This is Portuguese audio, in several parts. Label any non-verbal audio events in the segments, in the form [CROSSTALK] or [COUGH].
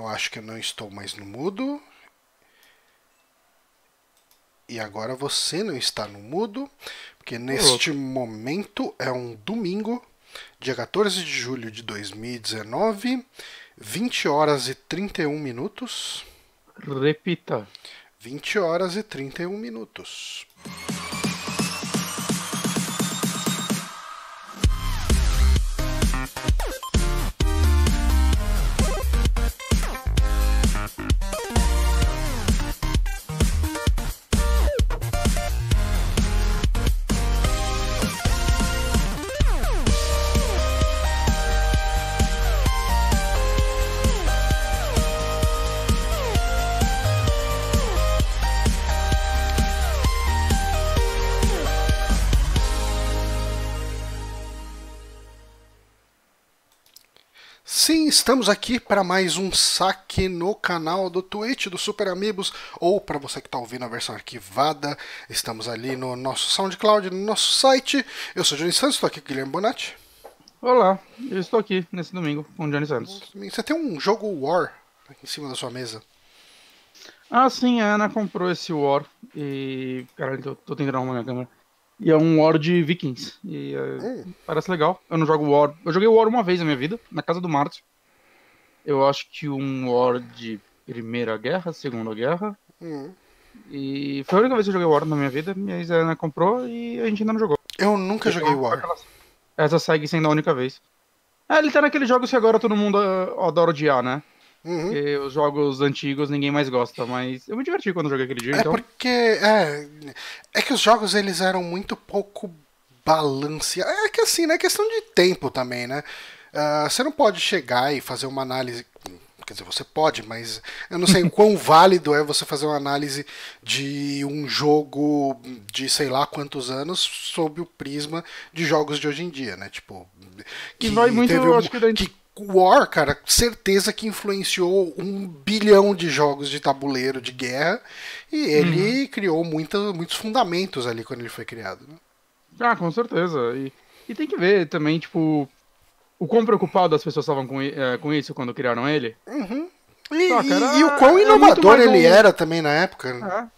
Eu acho que eu não estou mais no mudo. E agora você não está no mudo, porque neste momento é um domingo, dia 14 de julho de 2019, 20 horas e 31 minutos. Repita. 20 horas e 31 minutos. Estamos aqui para mais um saque no canal do Twitch do Super Amigos, ou para você que está ouvindo a versão arquivada, estamos ali no nosso SoundCloud, no nosso site. Eu sou o Johnny Santos, estou aqui com o Guilherme Bonatti. Olá, eu estou aqui nesse domingo com o Johnny Santos. Você tem um jogo War em cima da sua mesa? Ah, sim, a Ana comprou esse War e. Caralho, tô, tô tentando arrumar minha câmera. E é um War de Vikings. E uh, parece legal. Eu não jogo War. Eu joguei War uma vez na minha vida, na casa do Márcio. Eu acho que um War de Primeira Guerra, Segunda Guerra. Hum. E foi a única vez que eu joguei War na minha vida. Minha ex-Ana comprou e a gente ainda não jogou. Eu nunca joguei War. Essa segue sendo a única vez. É, ele tá naqueles jogos que agora todo mundo uh, adora odiar, né? Uhum. Porque os jogos antigos ninguém mais gosta, mas eu me diverti quando joguei aquele dia, É então. porque é, é que os jogos eles eram muito pouco balanceados. É que assim, né? É questão de tempo também, né? Ah, você não pode chegar e fazer uma análise. Quer dizer, você pode, mas eu não sei o quão [LAUGHS] válido é você fazer uma análise de um jogo de sei lá quantos anos sob o prisma de jogos de hoje em dia, né? Tipo, Que vai muito, um- acho que da- que War, cara, certeza que influenciou um bilhão de jogos de tabuleiro de guerra e ele criou muita, muitos fundamentos ali quando ele foi criado. Né? Ah, com certeza. E, e tem que ver também, tipo, o quão preocupado as pessoas estavam com, eh, com isso quando criaram ele. E, Ah, e- cara, e o quão é inovador mais ele um- era também na época. né?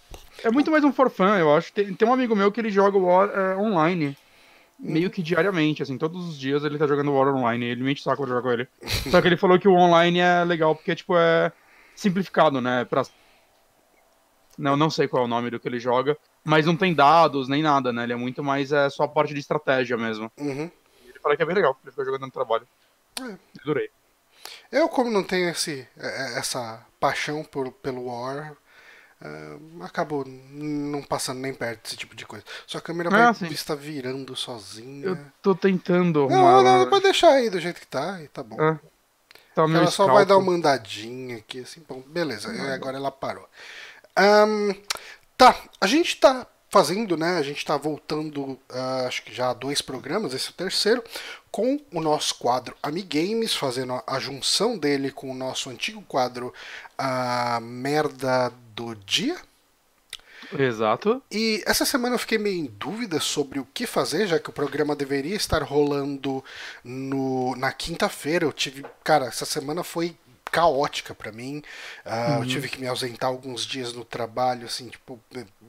É, é muito mais um forfã, eu acho. Tem, tem um amigo meu que ele joga o War eh, online. meio que diariamente, assim, todos os dias ele tá jogando War Online, ele mente saco pra jogar com ele. Só que ele falou que o online é legal porque, tipo, é simplificado, né? Pra... Não, não sei qual é o nome do que ele joga, mas não tem dados nem nada, né? Ele é muito mais é, só a parte de estratégia mesmo. Uhum. Ele fala que é bem legal, ele fica jogando no trabalho. É. Adorei. Eu, como não tenho esse, é, essa paixão por, pelo War, uh, acabo não passando nem perto desse tipo de coisa. Sua câmera Ah, vai estar virando sozinha. Eu tô tentando Não, arrumar. não, pode deixar aí do jeito que tá, e tá bom. É. Tá Ela só vai dar uma andadinha aqui, assim, bom, beleza, é, agora ela parou. Ahn, tá, a gente tá fazendo, né, a gente tá voltando, ah, acho que já há dois programas, esse é o terceiro, com o nosso quadro Amigames, fazendo a, junção dele com o nosso antigo quadro a Merda do Dia. Exato. E essa semana eu fiquei meio em dúvida sobre o que fazer, já que o programa deveria estar rolando no, na quinta-feira. Eu tive. Cara, essa semana foi caótica pra mim. Ah, Eu tive que me ausentar alguns dias no trabalho, assim, tipo,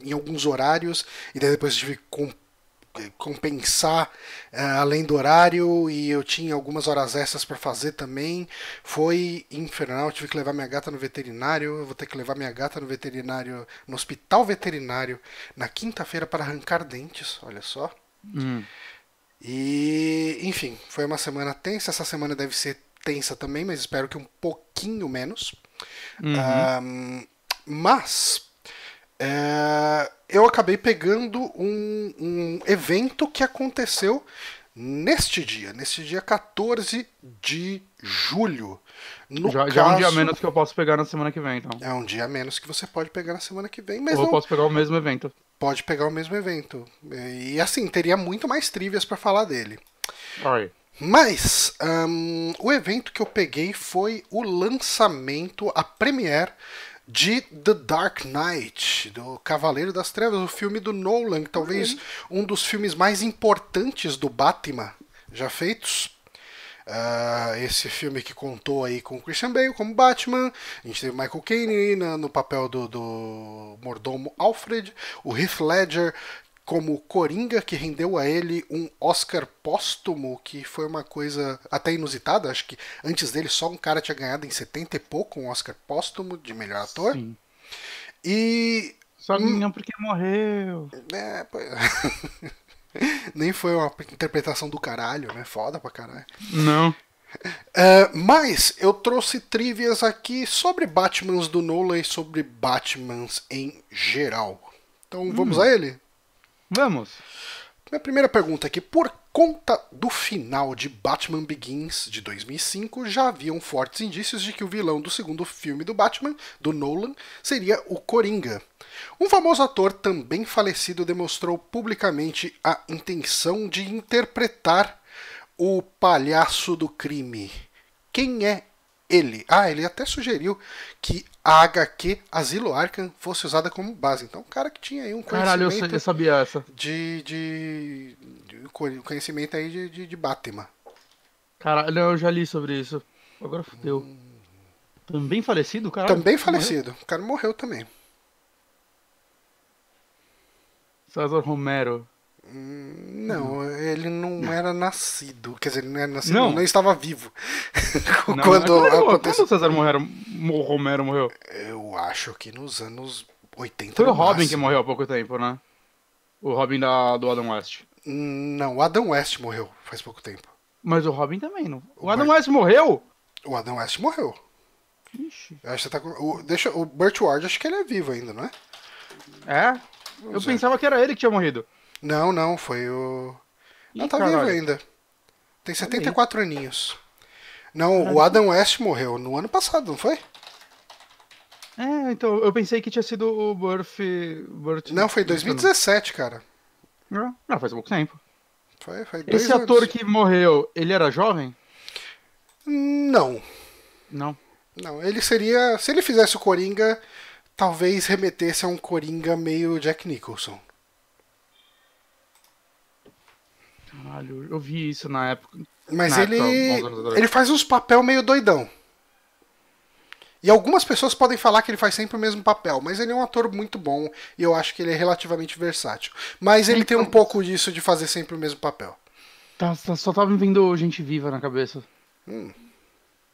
em alguns horários, e daí depois tive que com- compensar ah, além do horário e eu tinha algumas horas extras para fazer também. Foi infernal, eu tive que levar minha gata no veterinário, eu vou ter que levar minha gata no veterinário, no hospital veterinário na quinta-feira para arrancar dentes, olha só. Hum. E, enfim, foi uma semana tensa, essa semana deve ser tensa também, mas espero que um pouquinho menos. Uhum. Ahn, mas é, eu acabei pegando um, um evento que aconteceu neste dia, neste dia 14 de julho. No já, já é um dia caso- menos que eu posso pegar na semana que vem, então. É um dia a menos que você pode pegar na semana que vem, mas Ou eu não posso pegar o mesmo evento. pode pegar o mesmo evento. E assim, teria muito mais trivias para falar dele. Alright. Mas ahn, o evento que eu peguei foi o lançamento, a premiere de The Dark Knight, do Cavaleiro das Trevas, o filme do Nolan, talvez um dos filmes mais importantes do Batman já feitos. Ah, esse filme que contou aí com o Christian Bale como Batman, a gente teve Michael Caine no papel do, do mordomo Alfred, o Heath Ledger como Coringa, que rendeu a ele um Oscar póstumo, que foi uma coisa até inusitada. Acho que antes dele só um cara tinha ganhado em 70 e pouco um Oscar póstumo de melhor ator. Sim. E. Só não porque morreu. É, pô, [LAUGHS] Nem foi uma interpretação do caralho, né? Foda pra caralho. Não. É, mas eu trouxe trivias aqui sobre Batmans do Nolan e sobre Batmans em geral. Então vamos a ele? Vamos. Minha primeira pergunta aqui: por conta do final de Batman Begins de 2005, já haviam fortes indícios de que o vilão do segundo filme do Batman, do Nolan, seria o Coringa. Um famoso ator também falecido demonstrou publicamente a intenção de interpretar o palhaço do crime. Quem é ele? Ah, ele até sugeriu que a HQ Asilo Arkham fosse usada como base. Então, um cara que tinha aí um Caralho, conhecimento sa- eu sabia essa. de, de, de co- conhecimento aí de, de, de Batman. Caralho, eu já li sobre isso. Agora fudeu. Também falecido, caralho? Também Morreu? falecido. O cara morreu também. César Romero. Não, ele não era nascido. Quer dizer, ele não era nascido, Não. não, não estava vivo. [LAUGHS] Não, Quando quando, aconteceu. quando o César Romero, Romero morreu? Eu acho que nos anos 80. Foi o Robin que máximo. morreu há pouco tempo, né? O Robin da, do Adam West. Não, o Adam West morreu faz pouco tempo. Mas o Robin também, não? O O Adam Bart- West morreu? O Adam West morreu. Ixi. Acho que tá com... o, deixa, o Burt Ward, acho que ele é vivo ainda, não é? É? Eu Zé. pensava que era ele que tinha morrido. Não, não, foi o. Não Ih, tá vivo caralho. ainda. Tem 74 aninhos. Não, o Adam West morreu no ano passado, não foi? É, então, eu pensei que tinha sido o Burf... Burt... Não, foi em 2017, cara. Não, não, faz pouco tempo. Foi, foi Esse anos. ator que morreu, ele era jovem? Não, Não. não. Ele seria. Se ele fizesse o Coringa, talvez remetesse a um Coringa meio Jack Nicholson. Caralho, eu vi isso na época. Mas Na ele. época. Ele faz uns papel meio doidão. E algumas pessoas podem falar que ele faz sempre o mesmo papel, mas ele é um ator muito bom e eu acho que ele é relativamente versátil. Mas ele tem um pouco disso de fazer sempre o mesmo papel. Tá, tá, só tava me vindo gente viva na cabeça. Hum.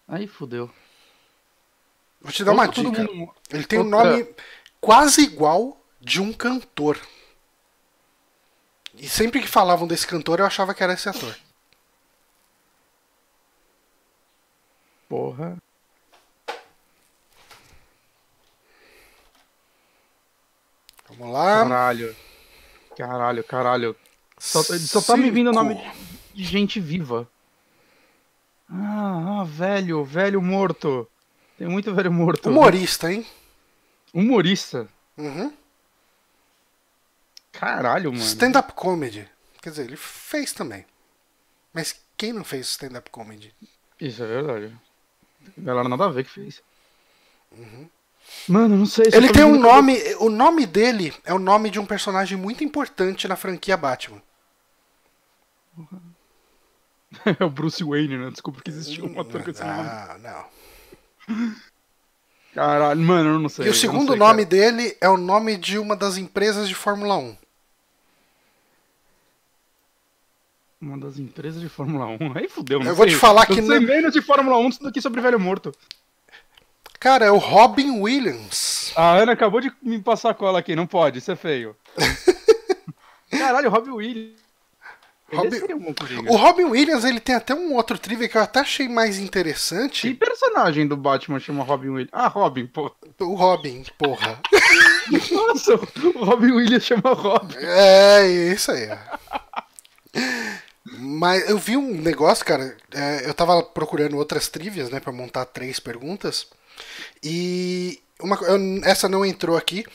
Aí fudeu. Vou te dar uma dica. Mundo... Ele tem um nome quase igual de um cantor. E sempre que falavam desse cantor, eu achava que era esse ator. Porra. Vamos lá. Caralho. Caralho, caralho. Só, só tá me vindo o nome de gente viva. Ah, ah, velho, velho morto. Tem muito velho morto. Humorista, hein? Humorista? Uhum. Caralho, mano. Stand-up comedy. Quer dizer, ele fez também. Mas quem não fez stand-up comedy? Isso é verdade. Galera nada a ver que fez. Uhum. Mano, não sei. Ele tem um nome. O nome dele é o nome de um personagem muito importante na franquia Batman. [LAUGHS] É o Bruce Wayne, né? Desculpa que existiu um ator com esse nome. Ah, não. [LAUGHS] Caralho, mano, eu não sei. E o segundo sei, nome cara. dele é o nome de uma das empresas de Fórmula 1. Uma das empresas de Fórmula 1. Aí fudeu, não Eu sei. vou te falar que. Eu sei menos de Fórmula 1 do que sobre velho morto. Cara, é o Robin Williams. A Ana acabou de me passar a cola aqui, não pode, isso é feio. [LAUGHS] Caralho, Robin Williams. Robin... O Robin Williams ele tem até um outro trivia que eu até achei mais interessante. Que personagem do Batman chama Robin Williams? Ah, Robin, pô. O Robin, porra. [LAUGHS] Nossa, o Robin Williams chama Robin. É, isso aí. Mas eu vi um negócio, cara. É, eu tava procurando outras trivias, né, pra montar três perguntas. E uma, essa não entrou aqui,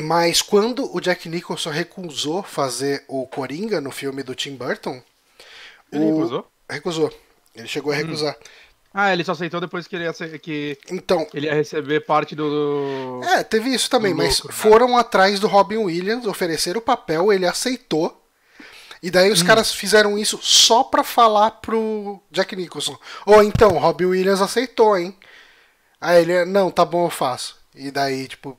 mas quando o Jack Nicholson recusou fazer o Coringa no filme do Tim Burton. Ele o... recusou? Recusou. Ele chegou a hum. recusar. Hum. Ah, ele só aceitou depois que ele ia, que então, ele ia receber parte do. É, teve isso também, mas lucro, foram né? atrás do Robin Williams, ofereceram o papel, ele aceitou. E daí os hum. caras fizeram isso só pra falar pro Jack Nicholson. Ou então, Robin Williams aceitou, hein? Aí ele, não, tá bom, eu faço. E daí, tipo,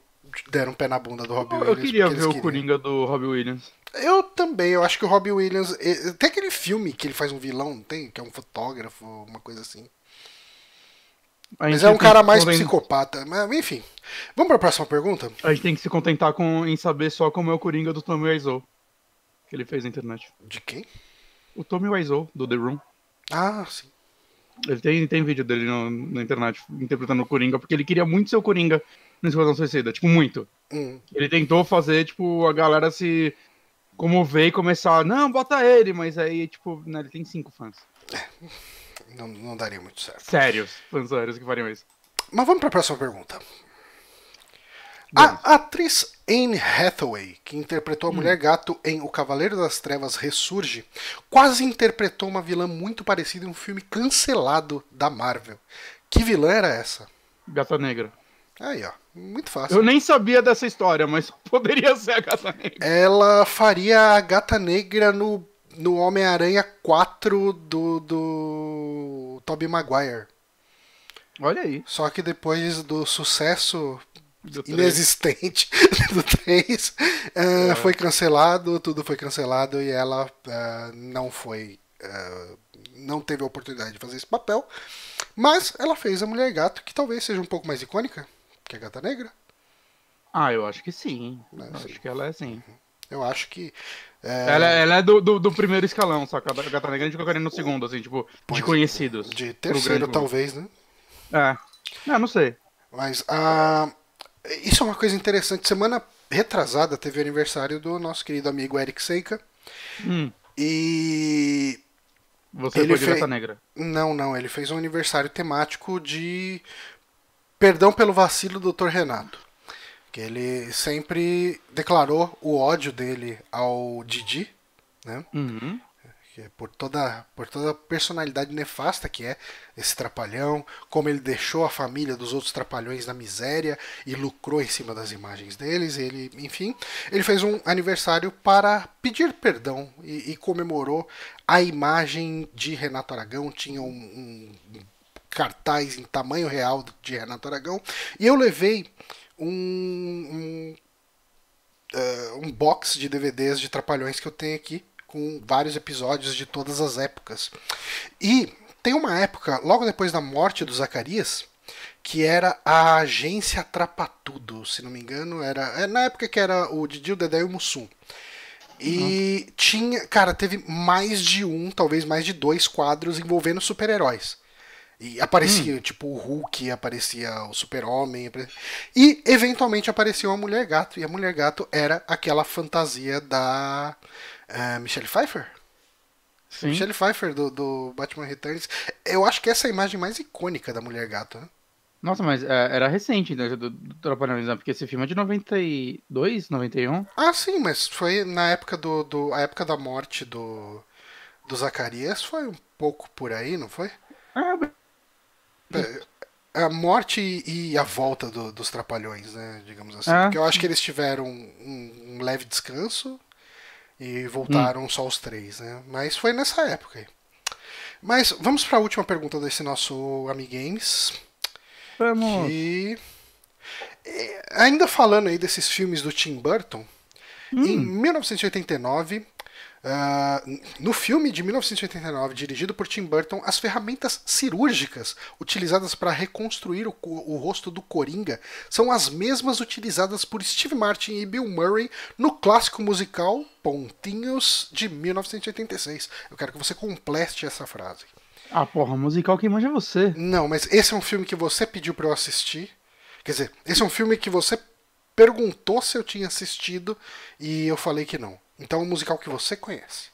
deram um pé na bunda do Robbie Williams. Eu queria ver o Coringa do Robbie Williams. Eu também, eu acho que o Robbie Williams. Tem aquele filme que ele faz um vilão, não tem? Que é um fotógrafo, uma coisa assim. Mas é um cara mais psicopata. Mas, enfim. Vamos pra próxima pergunta? A gente tem que se contentar com, em saber só como é o Coringa do Tommy Wiseau. Que ele fez na internet. De quem? O Tommy Wiseau, do The Room. Ah, sim. Ele tem, tem vídeo dele no, na internet interpretando o Coringa, porque ele queria muito ser o Coringa no Esquadrão Suicida, tipo, muito. Hum. Ele tentou fazer, tipo, a galera se comover e começar, não, bota ele, mas aí, tipo, né, ele tem cinco fãs. É, não, não daria muito certo. Sérios, fãs sérios que fariam isso. Mas vamos para a próxima pergunta. A atriz Anne Hathaway, que interpretou a hum. Mulher Gato em O Cavaleiro das Trevas Ressurge, quase interpretou uma vilã muito parecida em um filme cancelado da Marvel. Que vilã era essa? Gata Negra. Aí, ó. Muito fácil. Eu nem sabia dessa história, mas [LAUGHS] poderia ser a Gata Negra. Ela faria a Gata Negra no, no Homem-Aranha 4 do, do Tobey Maguire. Olha aí. Só que depois do sucesso do inexistente [LAUGHS] do 3 uh, é. foi cancelado, tudo foi cancelado e ela uh, não foi. Uh, não teve a oportunidade de fazer esse papel. Mas ela fez a Mulher Gato, que talvez seja um pouco mais icônica que a Gata Negra. Ah, eu acho que sim. É, sim. Acho que ela é sim. Uhum. Eu acho que. É... Ela, ela, é do, do, do, primeiro escalão, só que a Gata Negra a gente colocaria no segundo, assim, tipo, pois, de conhecidos. De terceiro, talvez, né? É. Não, não sei. Mas a. Isso é uma coisa interessante. Semana retrasada teve o aniversário do nosso querido amigo Eric Seika. Hum. E. Você ele foi de Gata Negra? Não, não. Ele fez um aniversário temático de Perdão pelo vacilo do Dr. Renato. Que ele sempre declarou o ódio dele ao Didi, né? Uhum. Por toda, por toda a personalidade nefasta que é esse trapalhão, como ele deixou a família dos outros trapalhões na miséria e lucrou em cima das imagens deles. Ele, enfim, ele fez um aniversário para pedir perdão e, e comemorou a imagem de Renato Aragão. Tinha um, um cartaz em tamanho real de Renato Aragão. E eu levei um, um, uh, um box de DVDs de Trapalhões que eu tenho aqui com vários episódios de todas as épocas. E tem uma época, logo depois da morte do Zacarias, que era a agência Trapatudo, se não me engano, era é na época que era o Didi, o Dedé e o Mussum. E uhum. tinha, cara, teve mais de um, talvez mais de dois quadros envolvendo super-heróis. E aparecia, hum. tipo, o Hulk, aparecia o Super-Homem. E, eventualmente, apareceu a Mulher Gato. E a Mulher Gato era aquela fantasia da uh, Michelle Pfeiffer. Sim. Michelle Pfeiffer do, do Batman Returns. Eu acho que essa é a imagem mais icônica da Mulher Gato, né? Nossa, mas é, era recente né, do, do né? Porque esse filme é de 92, 91. Ah, sim, mas foi na época do. do a época da morte do. Do Zacarias foi um pouco por aí, não foi? É, a morte e a volta do, dos Trapalhões, né? Digamos assim. Ah. Porque eu acho que eles tiveram um, um leve descanso e voltaram hum. só os três, né? Mas foi nessa época aí. Mas vamos para a última pergunta desse nosso Amigames. Vamos. Que... É, ainda falando aí desses filmes do Tim Burton, hum. em 1989 Uh, no filme de 1989, dirigido por Tim Burton, as ferramentas cirúrgicas utilizadas para reconstruir o, o, rosto do Coringa são as mesmas utilizadas por Steve Martin e Bill Murray no clássico musical Pontinhos de 1986. Eu quero que você complete essa frase. Ah, porra, musical quem manja é você. Não, mas esse é um filme que você pediu para eu assistir. Quer dizer, esse é um filme que você perguntou se eu tinha assistido e eu falei que não. Então é um musical que você conhece.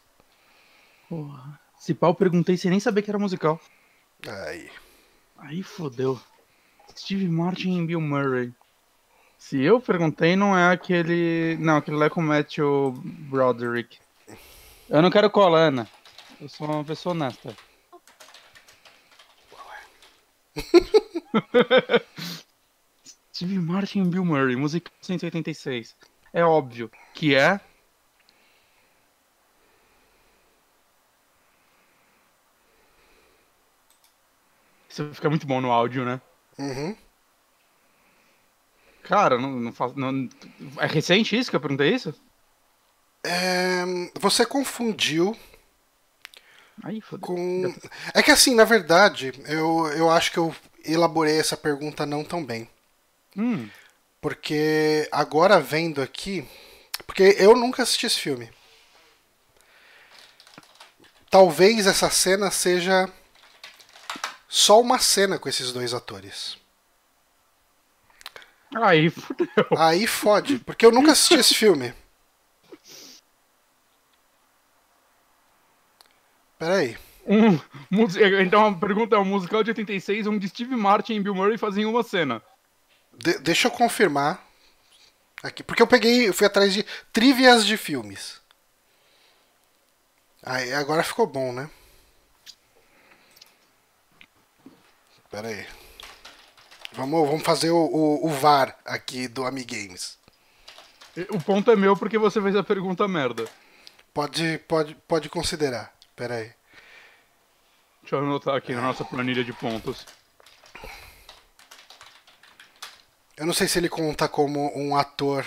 Porra. Se pau, eu perguntei sem nem saber que era musical. Aí. Aí fodeu. Steve Martin e Bill Murray. Se eu perguntei, não é aquele. Não, aquele lá é com Matthew Broderick. Eu não quero cola, Ana. Eu sou uma pessoa honesta. [LAUGHS] Steve Martin e Bill Murray, música 186. É óbvio que é Fica muito bom no áudio, né? Uhum. Cara, não, não, faz, não É recente isso que eu perguntei isso? É, você confundiu Aí, com. É que assim, na verdade, eu, eu acho que eu elaborei essa pergunta não tão bem. Hum. Porque agora vendo aqui. Porque eu nunca assisti esse filme. Talvez essa cena seja só uma cena com esses dois atores. Aí fodeu. Aí fode, porque eu nunca assisti esse filme. Peraí. Um, então a pergunta é um musical de 86, onde Steve Martin e Bill Murray fazem uma cena. De, deixa eu confirmar aqui, porque eu peguei, eu fui atrás de trivias de filmes. Aí agora ficou bom, né? Pera aí. Vamos, vamos fazer o, o, o VAR aqui do Amigames. O ponto é meu porque você fez a pergunta merda. Pode, pode, pode considerar. Pera aí. Deixa eu anotar aqui na nossa planilha de pontos. Eu não sei se ele conta como um ator.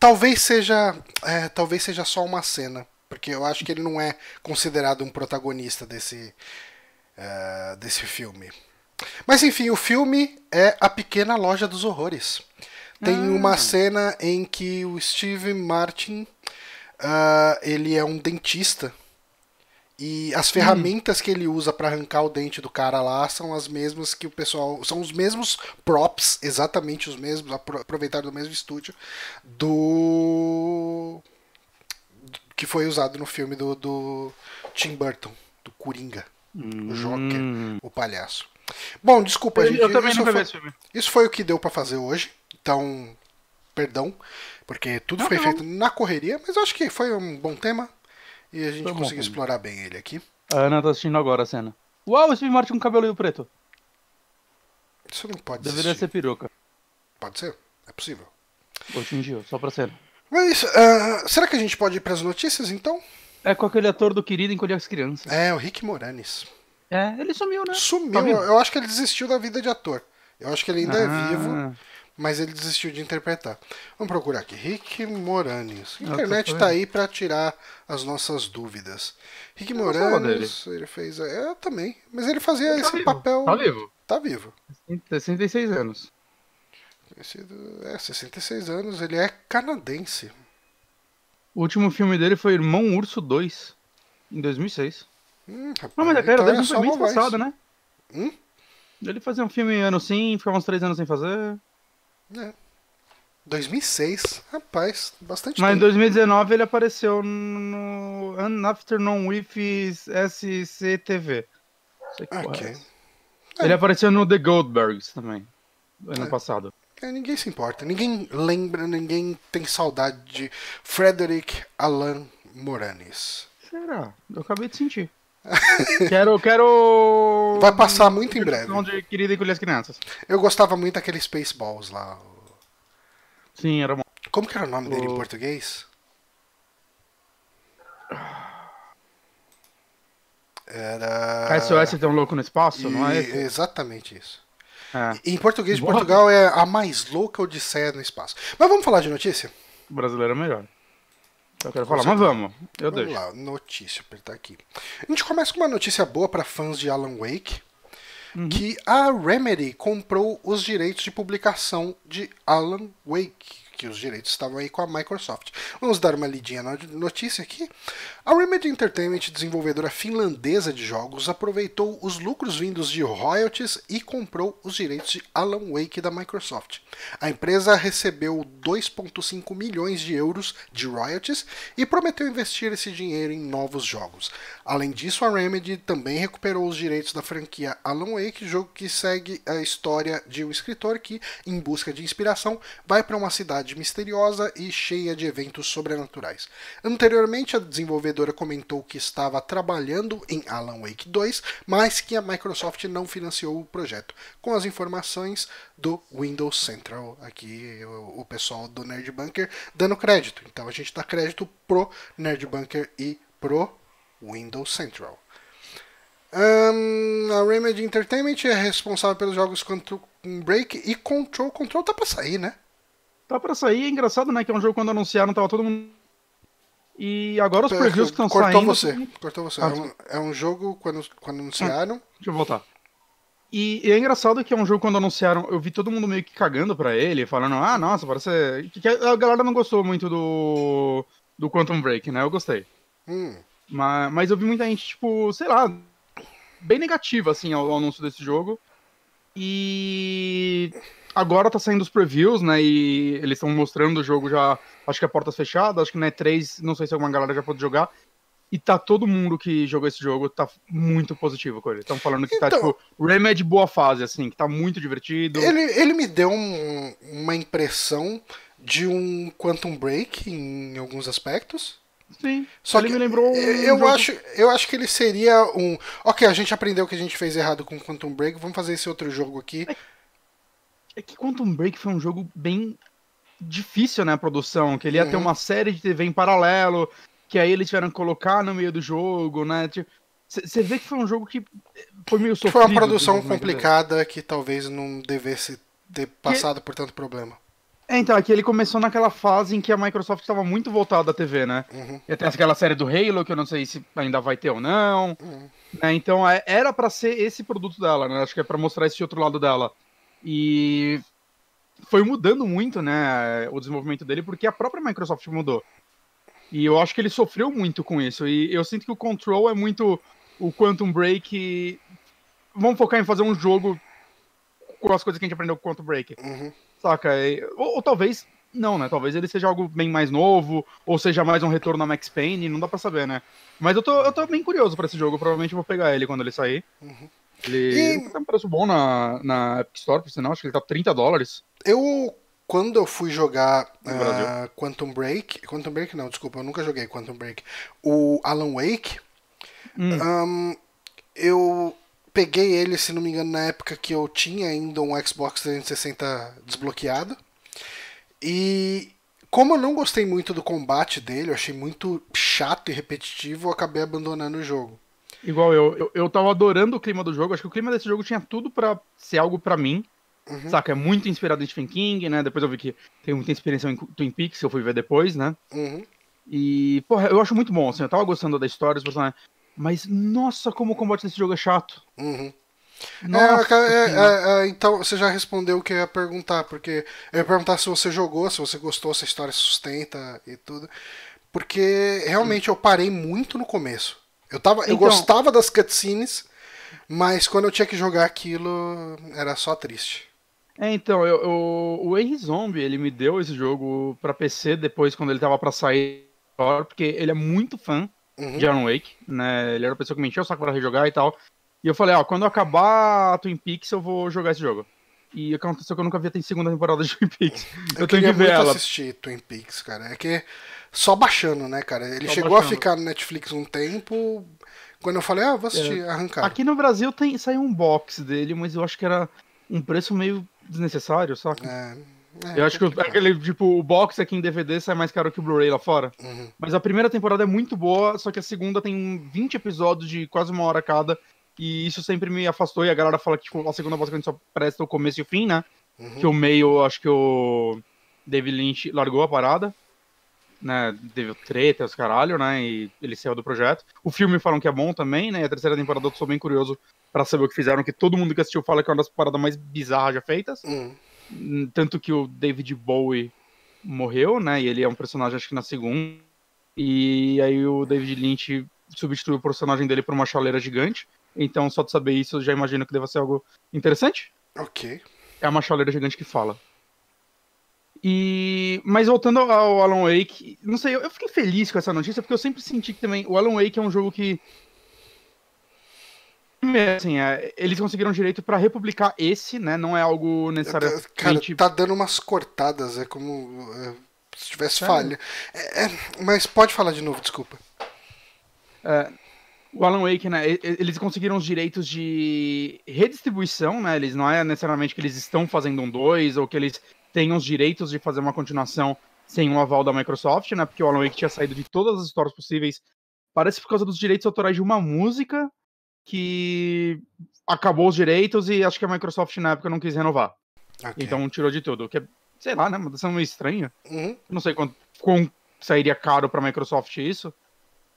Talvez seja, é, talvez seja só uma cena. Porque eu acho que ele não é considerado um protagonista desse, uh, desse filme. Mas enfim, o filme é A Pequena Loja dos Horrores. Tem ah. uma cena em que o Steve Martin uh, ele é um dentista e as ferramentas hum. que ele usa para arrancar o dente do cara lá são as mesmas que o pessoal. São os mesmos props, exatamente os mesmos, aproveitaram do mesmo estúdio, do que foi usado no filme do, do Tim Burton, do Coringa, hum. o Joker, o palhaço. Bom, desculpa, eu, gente. Eu também isso não foi, esse filme. Isso foi o que deu para fazer hoje. Então, perdão, porque tudo não, foi não. feito na correria, mas acho que foi um bom tema e a gente foi conseguiu explorar bem ele aqui. A Ana tá assistindo agora a cena. Uau, esse Martin com cabelo preto. Isso não pode Deveria existir. ser peruca. Pode ser, é possível. Hoje em dia, só pra cena. Mas uh, será que a gente pode ir para as notícias então? É com aquele ator do Querido Encolher as Crianças. É, o Rick Moranis. É, ele sumiu, né? Sumiu. Tá eu acho que ele desistiu da vida de ator. Eu acho que ele ainda é ah. é vivo. mas ele desistiu de interpretar. Vamos procurar aqui. Rick Moranis. A internet vendo. tá aí para tirar as nossas dúvidas. Rick Eu Moranis, ele fez. é, Eu também. Mas ele fazia Tá esse vivo, papel. Tá vivo. Tá vivo. 66 anos. Conhecido- É, 66 anos, ele é canadense. O último filme dele foi Irmão Urso 2, em 2006. Hum, rapaz, Não, mas a carreira então dele é foi bem espaçada, né? Hum? Ele fazia um filme ano sim, ficava uns três anos sem fazer. É. 2006, rapaz, bastante Mas em tempo. 2019 ele apareceu no An Afternoon with SCTV. Ok. é essa. Ele apareceu no The Goldbergs também, ano É. passado. É, ninguém se importa, ninguém lembra, ninguém tem saudade de Frederick Alan Moranis. Será? Eu acabei de sentir. [LAUGHS] quero, quero. Vai passar muito em breve. Onde querida encolher as crianças. Eu gostava muito daquele Spaceballs lá. Sim, era bom. Como que era o nome dele em O- português? Era. SOS tem um louco no espaço, não é? E-? Exatamente isso. É. Em português de Boa. Portugal é a mais louca odisseia no espaço. Mas vamos falar de notícia? O brasileiro é melhor. Eu quero falar, mas vamos. Eu Vamos deixo. lá, notícia, apertar aqui. A gente começa com uma notícia boa para fãs de Alan Wake, Uhum. que a Remedy comprou os direitos de publicação de Alan Wake, que os direitos estavam aí com a Microsoft. Vamos dar uma lidinha na notícia aqui. A Remedy Entertainment, desenvolvedora finlandesa de jogos, aproveitou os lucros vindos de royalties e comprou os direitos de Alan Wake da Microsoft. A empresa recebeu 2,5 milhões de euros de royalties e prometeu investir esse dinheiro em novos jogos. Além disso, a Remedy também recuperou os direitos da franquia Alan Wake, jogo que segue a história de um escritor que, em busca de inspiração, vai para uma cidade misteriosa e cheia de eventos sobrenaturais. Anteriormente, a desenvolvedora comentou que estava trabalhando em Alan Wake 2, mas que a Microsoft não financiou o projeto, com as informações do Windows Central. Aqui o, pessoal do Nerd Bunker dando crédito. Então a gente dá crédito pro Nerd Bunker e pro Windows Central. Ahn, a Remedy Entertainment é responsável pelos jogos Quantum Break e Control. Control tá pra sair, né? Tá pra sair, é engraçado, né? Que é um jogo quando anunciaram, tava todo mundo. E agora os previews que estão Cortou saindo. você. Cortou você. Ah, é, um, é um jogo quando, quando anunciaram. Deixa eu voltar. E, e é engraçado que é um jogo quando anunciaram, eu vi todo mundo meio que cagando pra ele, falando, ah, nossa, parece. Que a galera não gostou muito do. do Quantum Break, né? Eu gostei. Hum, Mas, mas eu vi muita gente, tipo, sei lá, bem negativa, assim, ao, ao anúncio desse jogo. E agora tá saindo os previews, né? E eles estão mostrando o jogo já, acho que a portas fechadas, acho que na E3, não sei se alguma galera já pôde jogar. E tá todo mundo que jogou esse jogo tá muito positivo com ele. Estão falando que tá, Então- tipo, Remedy boa fase, assim, que tá muito divertido. ele, ele me deu um- uma impressão de um Quantum Break em alguns aspectos. Sim. Só ele que me lembrou um eu jogo- acho, eu acho que ele seria um. Ok, a gente aprendeu que a gente fez errado com Quantum Break, vamos fazer esse outro jogo aqui. É que Quantum Break foi um jogo bem difícil, né, a produção, que ele ia ter Uhum. uma série de TV em paralelo, que aí eles tiveram que colocar no meio do jogo, né, você vê que foi um jogo que foi meio sofrido. Foi uma produção desenvolvimento dele. complicada que talvez não devesse ter passado por tanto problema. É, então, aqui ele começou naquela fase em que a Microsoft estava muito voltada à TV, né, Uhum. e tem aquela série do Halo, que eu não sei se ainda vai ter ou não, Uhum. né, então é- era pra ser esse produto dela, né, acho que é pra mostrar esse outro lado dela. E foi mudando muito, né, o desenvolvimento dele, porque a própria Microsoft mudou. E eu acho que ele sofreu muito com isso. E eu sinto que o Control é muito o Quantum Break. Vamos focar em fazer um jogo com as coisas que a gente aprendeu com o Quantum Break. Uhum. Saca? E- ou, ou talvez. Não, né? Talvez ele seja algo bem mais novo, ou seja mais um retorno a Max Payne, não dá pra saber, né? Mas eu tô, eu tô bem curioso pra esse jogo, provavelmente eu vou pegar ele quando ele sair. Uhum. Ele, E- tá um preço bom na, na Epic Store, por sinal, acho que ele tá 30 dólares. Eu, quando eu fui jogar Brasil. Quantum Break. Quantum Break não, desculpa, eu nunca joguei Quantum Break. O Alan Wake, Hum. ahn, eu peguei ele, se não me engano, na época que eu tinha ainda um Xbox 360 desbloqueado. E como eu não gostei muito do combate dele, eu achei muito chato e repetitivo, eu acabei abandonando o jogo. Igual eu, eu, eu tava adorando o clima do jogo. Acho que o clima desse jogo tinha tudo pra ser algo pra mim. Uhum. Saca? É muito inspirado em Stephen King, né? Depois eu vi que tem muita inspiração em Twin Peaks, eu fui ver depois, né? Uhum. E, porra, eu acho muito bom, assim, eu tava gostando da história, dos personagens, mas, nossa, como o combate desse jogo é chato. Uhum. Nossa, é, é, é, então, você já respondeu o que eu ia perguntar, porque eu ia perguntar se você jogou, se você gostou, se a história sustenta e tudo. Porque realmente eu parei muito no começo. Eu, tava, então, eu gostava das cutscenes, mas quando eu tinha que jogar aquilo, era só triste. É, então, eu, eu, o Henry Zombie, ele me deu esse jogo pra PC depois, quando ele tava pra sair, porque ele é muito fã uhum. de Alan Wake, né? Ele era a pessoa que me encheu o saco pra rejogar e tal. E eu falei, ó, quando acabar a Twin Peaks, eu vou jogar esse jogo. E aconteceu que eu nunca vi a segunda temporada de Twin Peaks. Eu, eu tenho que ver ela. assistir Twin Peaks, cara. É que só baixando, né, cara? Ele só chegou baixando. a ficar no Netflix um tempo. Quando eu falei, ah, vou assistir, é. arrancar. Aqui no Brasil tem, saiu um box dele, mas eu acho que era um preço meio desnecessário, saca? É. É, eu acho que aquele, tipo, o box aqui em DVD sai mais caro que o Blu-ray lá fora. Uhum. Mas a primeira temporada é muito boa, só que a segunda tem 20 episódios de quase uma hora cada. E isso sempre me afastou. E a galera fala que tipo, a segunda basicamente só presta o começo e o fim, né? Uhum. Que o meio, acho que o David Lynch largou a parada. Né, teve treta, os caralho, né? E ele saiu do projeto. O filme falam que é bom também, né? E a terceira temporada eu sou bem curioso para saber o que fizeram, que todo mundo que assistiu fala que é uma das paradas mais bizarras já feitas. Uhum. Tanto que o David Bowie morreu, né? E ele é um personagem, acho que na segunda. E aí o David Lynch substituiu o personagem dele por uma chaleira gigante. Então, só de saber isso, eu já imagino que deva ser algo interessante. Ok. É uma chaleira gigante que fala. E... Mas voltando ao Alan Wake, não sei, eu fiquei feliz com essa notícia, porque eu sempre senti que também o Alan Wake é um jogo que assim, é, eles conseguiram direito para republicar esse, né? Não é algo necessariamente. Cara, tá dando umas cortadas, é como é, se tivesse Sério? falha. É, é, mas pode falar de novo, desculpa. É, o Alan Wake, né? Eles conseguiram os direitos de redistribuição, né? Eles não é necessariamente que eles estão fazendo um 2 ou que eles têm os direitos de fazer uma continuação sem o aval da Microsoft, né? Porque o Alan Wake tinha saído de todas as histórias possíveis. Parece por causa dos direitos autorais de uma música que acabou os direitos e acho que a Microsoft na época não quis renovar. Okay. Então tirou de tudo. Que é, sei lá, né? Uma decisão meio estranha. Uhum. Não sei quanto, quão sairia caro pra Microsoft isso.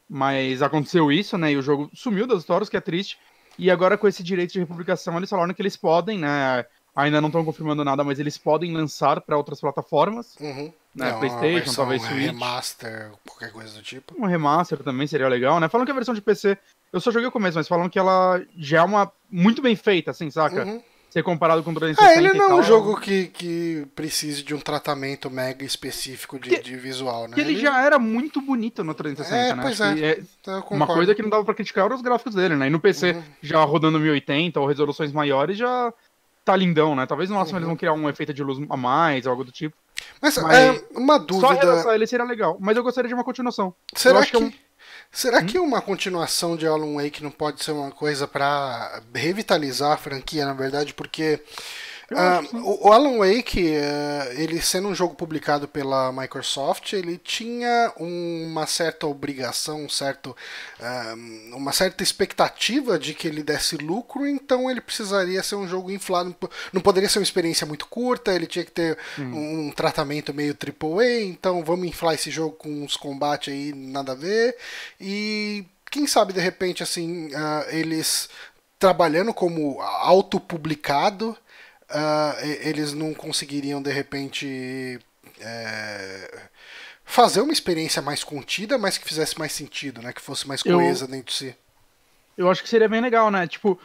Mas aconteceu isso, né? E o jogo sumiu das histórias, que é triste. E agora, com esse direito de republicação, eles falaram que eles podem, né? Ainda não estão confirmando nada, mas eles podem lançar para outras plataformas. Uhum. Né? É PlayStation, talvez um Switch. remaster, qualquer coisa do tipo. Um remaster também seria legal, né? Falam que a versão de PC. Eu só joguei o começo, mas falam que ela já é uma. muito bem feita, assim, saca? Uhum ser comparado com o 360 É, ele não é um jogo que, que precise de um tratamento mega específico de, que, de visual, né? Que ele, ele, já era muito bonito no 360, é, né? Pois é. é uma coisa que não dava pra criticar eram os gráficos dele, né? E no PC, uhum. já rodando 1080 ou resoluções maiores, já tá lindão, né? Talvez no máximo uhum. eles vão criar um efeito de luz a mais, algo do tipo. Mas, Mas é uma dúvida. Só ele seria legal. Mas eu gostaria de uma continuação. Será que... que é um... Será hum? que uma continuação de Alan Wake não pode ser uma coisa para revitalizar a franquia, na verdade? Porque Uh, o, Alan Wake, uh, ele sendo um jogo publicado pela Microsoft, ele tinha uma certa obrigação, um certo, uh, uma certa expectativa de que ele desse lucro, então ele precisaria ser um jogo inflado. Não poderia ser uma experiência muito curta, ele tinha que ter hum. um tratamento meio AAA, então vamos inflar esse jogo com uns combates aí, nada a ver. E quem sabe de repente assim, eles trabalhando como autopublicado uh, eles não conseguiriam de repente é, fazer uma experiência mais contida, mas que fizesse mais sentido, né? Que fosse mais coesa eu, dentro de si. Eu acho que seria bem legal, né? Tipo,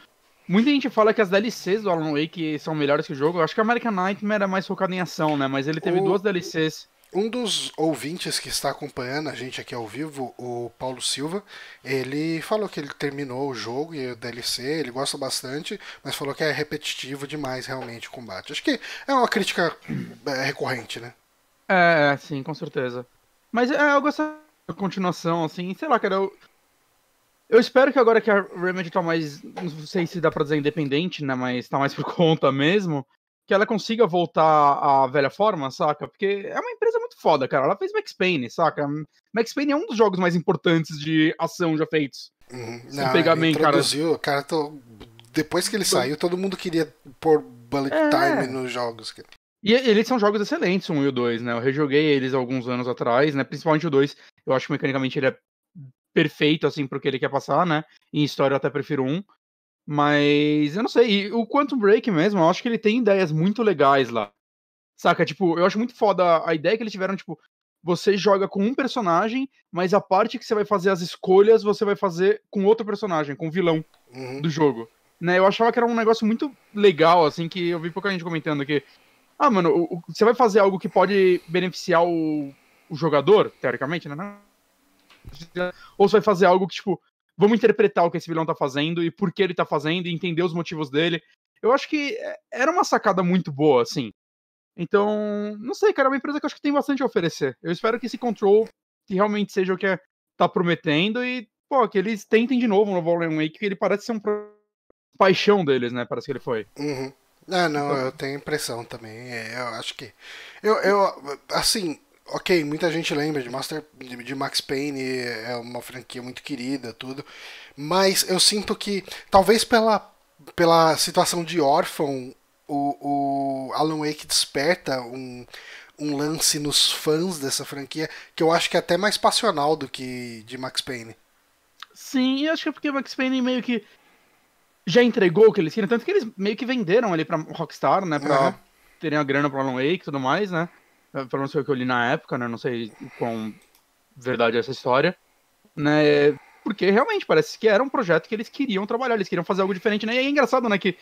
muita gente fala que as DLCs do Alan Wake são melhores que o jogo. Eu acho que a American Nightmare é mais focado em ação, né? Mas ele teve o... duas DLCs um dos ouvintes que está acompanhando a gente aqui ao vivo, o Paulo Silva, ele falou que ele terminou o jogo e o DLC, ele gosta bastante, mas falou que é repetitivo demais realmente o combate. Acho que é uma crítica é, recorrente, né? É, é, sim, com certeza. Mas é, eu gosto da continuação, assim, sei lá, cara, eu, eu espero que agora que a Remedy tá mais, não sei se dá pra dizer independente, né, mas tá mais por [LAUGHS] conta mesmo, que ela consiga voltar à velha forma, saca? Porque é uma empresa muito foda, cara. Ela fez Max Payne, saca? Max Payne é um dos jogos mais importantes de ação já feitos. Uhum. Não, pegar bem, cara. cara tô... Depois que ele saiu, todo mundo queria pôr bullet é. time nos jogos. E eles são jogos excelentes, o 1 e o 2, né? Eu rejoguei eles alguns anos atrás, né? Principalmente o 2. Eu acho que mecanicamente ele é perfeito, assim, pro que ele quer passar, né? Em história eu até prefiro um. Mas eu não sei. E o Quantum Break mesmo, eu acho que ele tem ideias muito legais lá. Saca? Tipo, eu acho muito foda a ideia que eles tiveram, tipo, você joga com um personagem, mas a parte que você vai fazer as escolhas, você vai fazer com outro personagem, com o vilão uhum. do jogo. Né? Eu achava que era um negócio muito legal, assim, que eu vi pouca gente comentando aqui. Ah, mano, o, o, você vai fazer algo que pode beneficiar o, o jogador, teoricamente, né? Ou você vai fazer algo que, tipo, vamos interpretar o que esse vilão tá fazendo e por que ele tá fazendo e entender os motivos dele. Eu acho que é, era uma sacada muito boa, assim. Então, não sei, cara, é uma empresa que eu acho que tem bastante a oferecer. Eu espero que esse control que realmente seja o que é, tá prometendo e, pô, que eles tentem de novo no Volume Wake, que ele parece ser um paixão deles, né? Parece que ele foi. Uhum. Ah, não, então... eu tenho impressão também. É, eu acho que. Eu, eu, assim, ok, muita gente lembra de Master de Max Payne, é uma franquia muito querida, tudo. Mas eu sinto que, talvez pela, pela situação de órfão, o, o Alan Wake desperta um, um lance nos fãs dessa franquia que eu acho que é até mais passional do que de Max Payne. Sim, acho que é porque Max Payne meio que já entregou o que eles queriam, tanto que eles meio que venderam ali pra Rockstar, né, pra uhum. terem a grana pro Alan Wake e tudo mais, né, pelo menos foi o que eu li na época, né, não sei quão verdade é essa história, né, porque realmente parece que era um projeto que eles queriam trabalhar, eles queriam fazer algo diferente, né, e é engraçado, né, que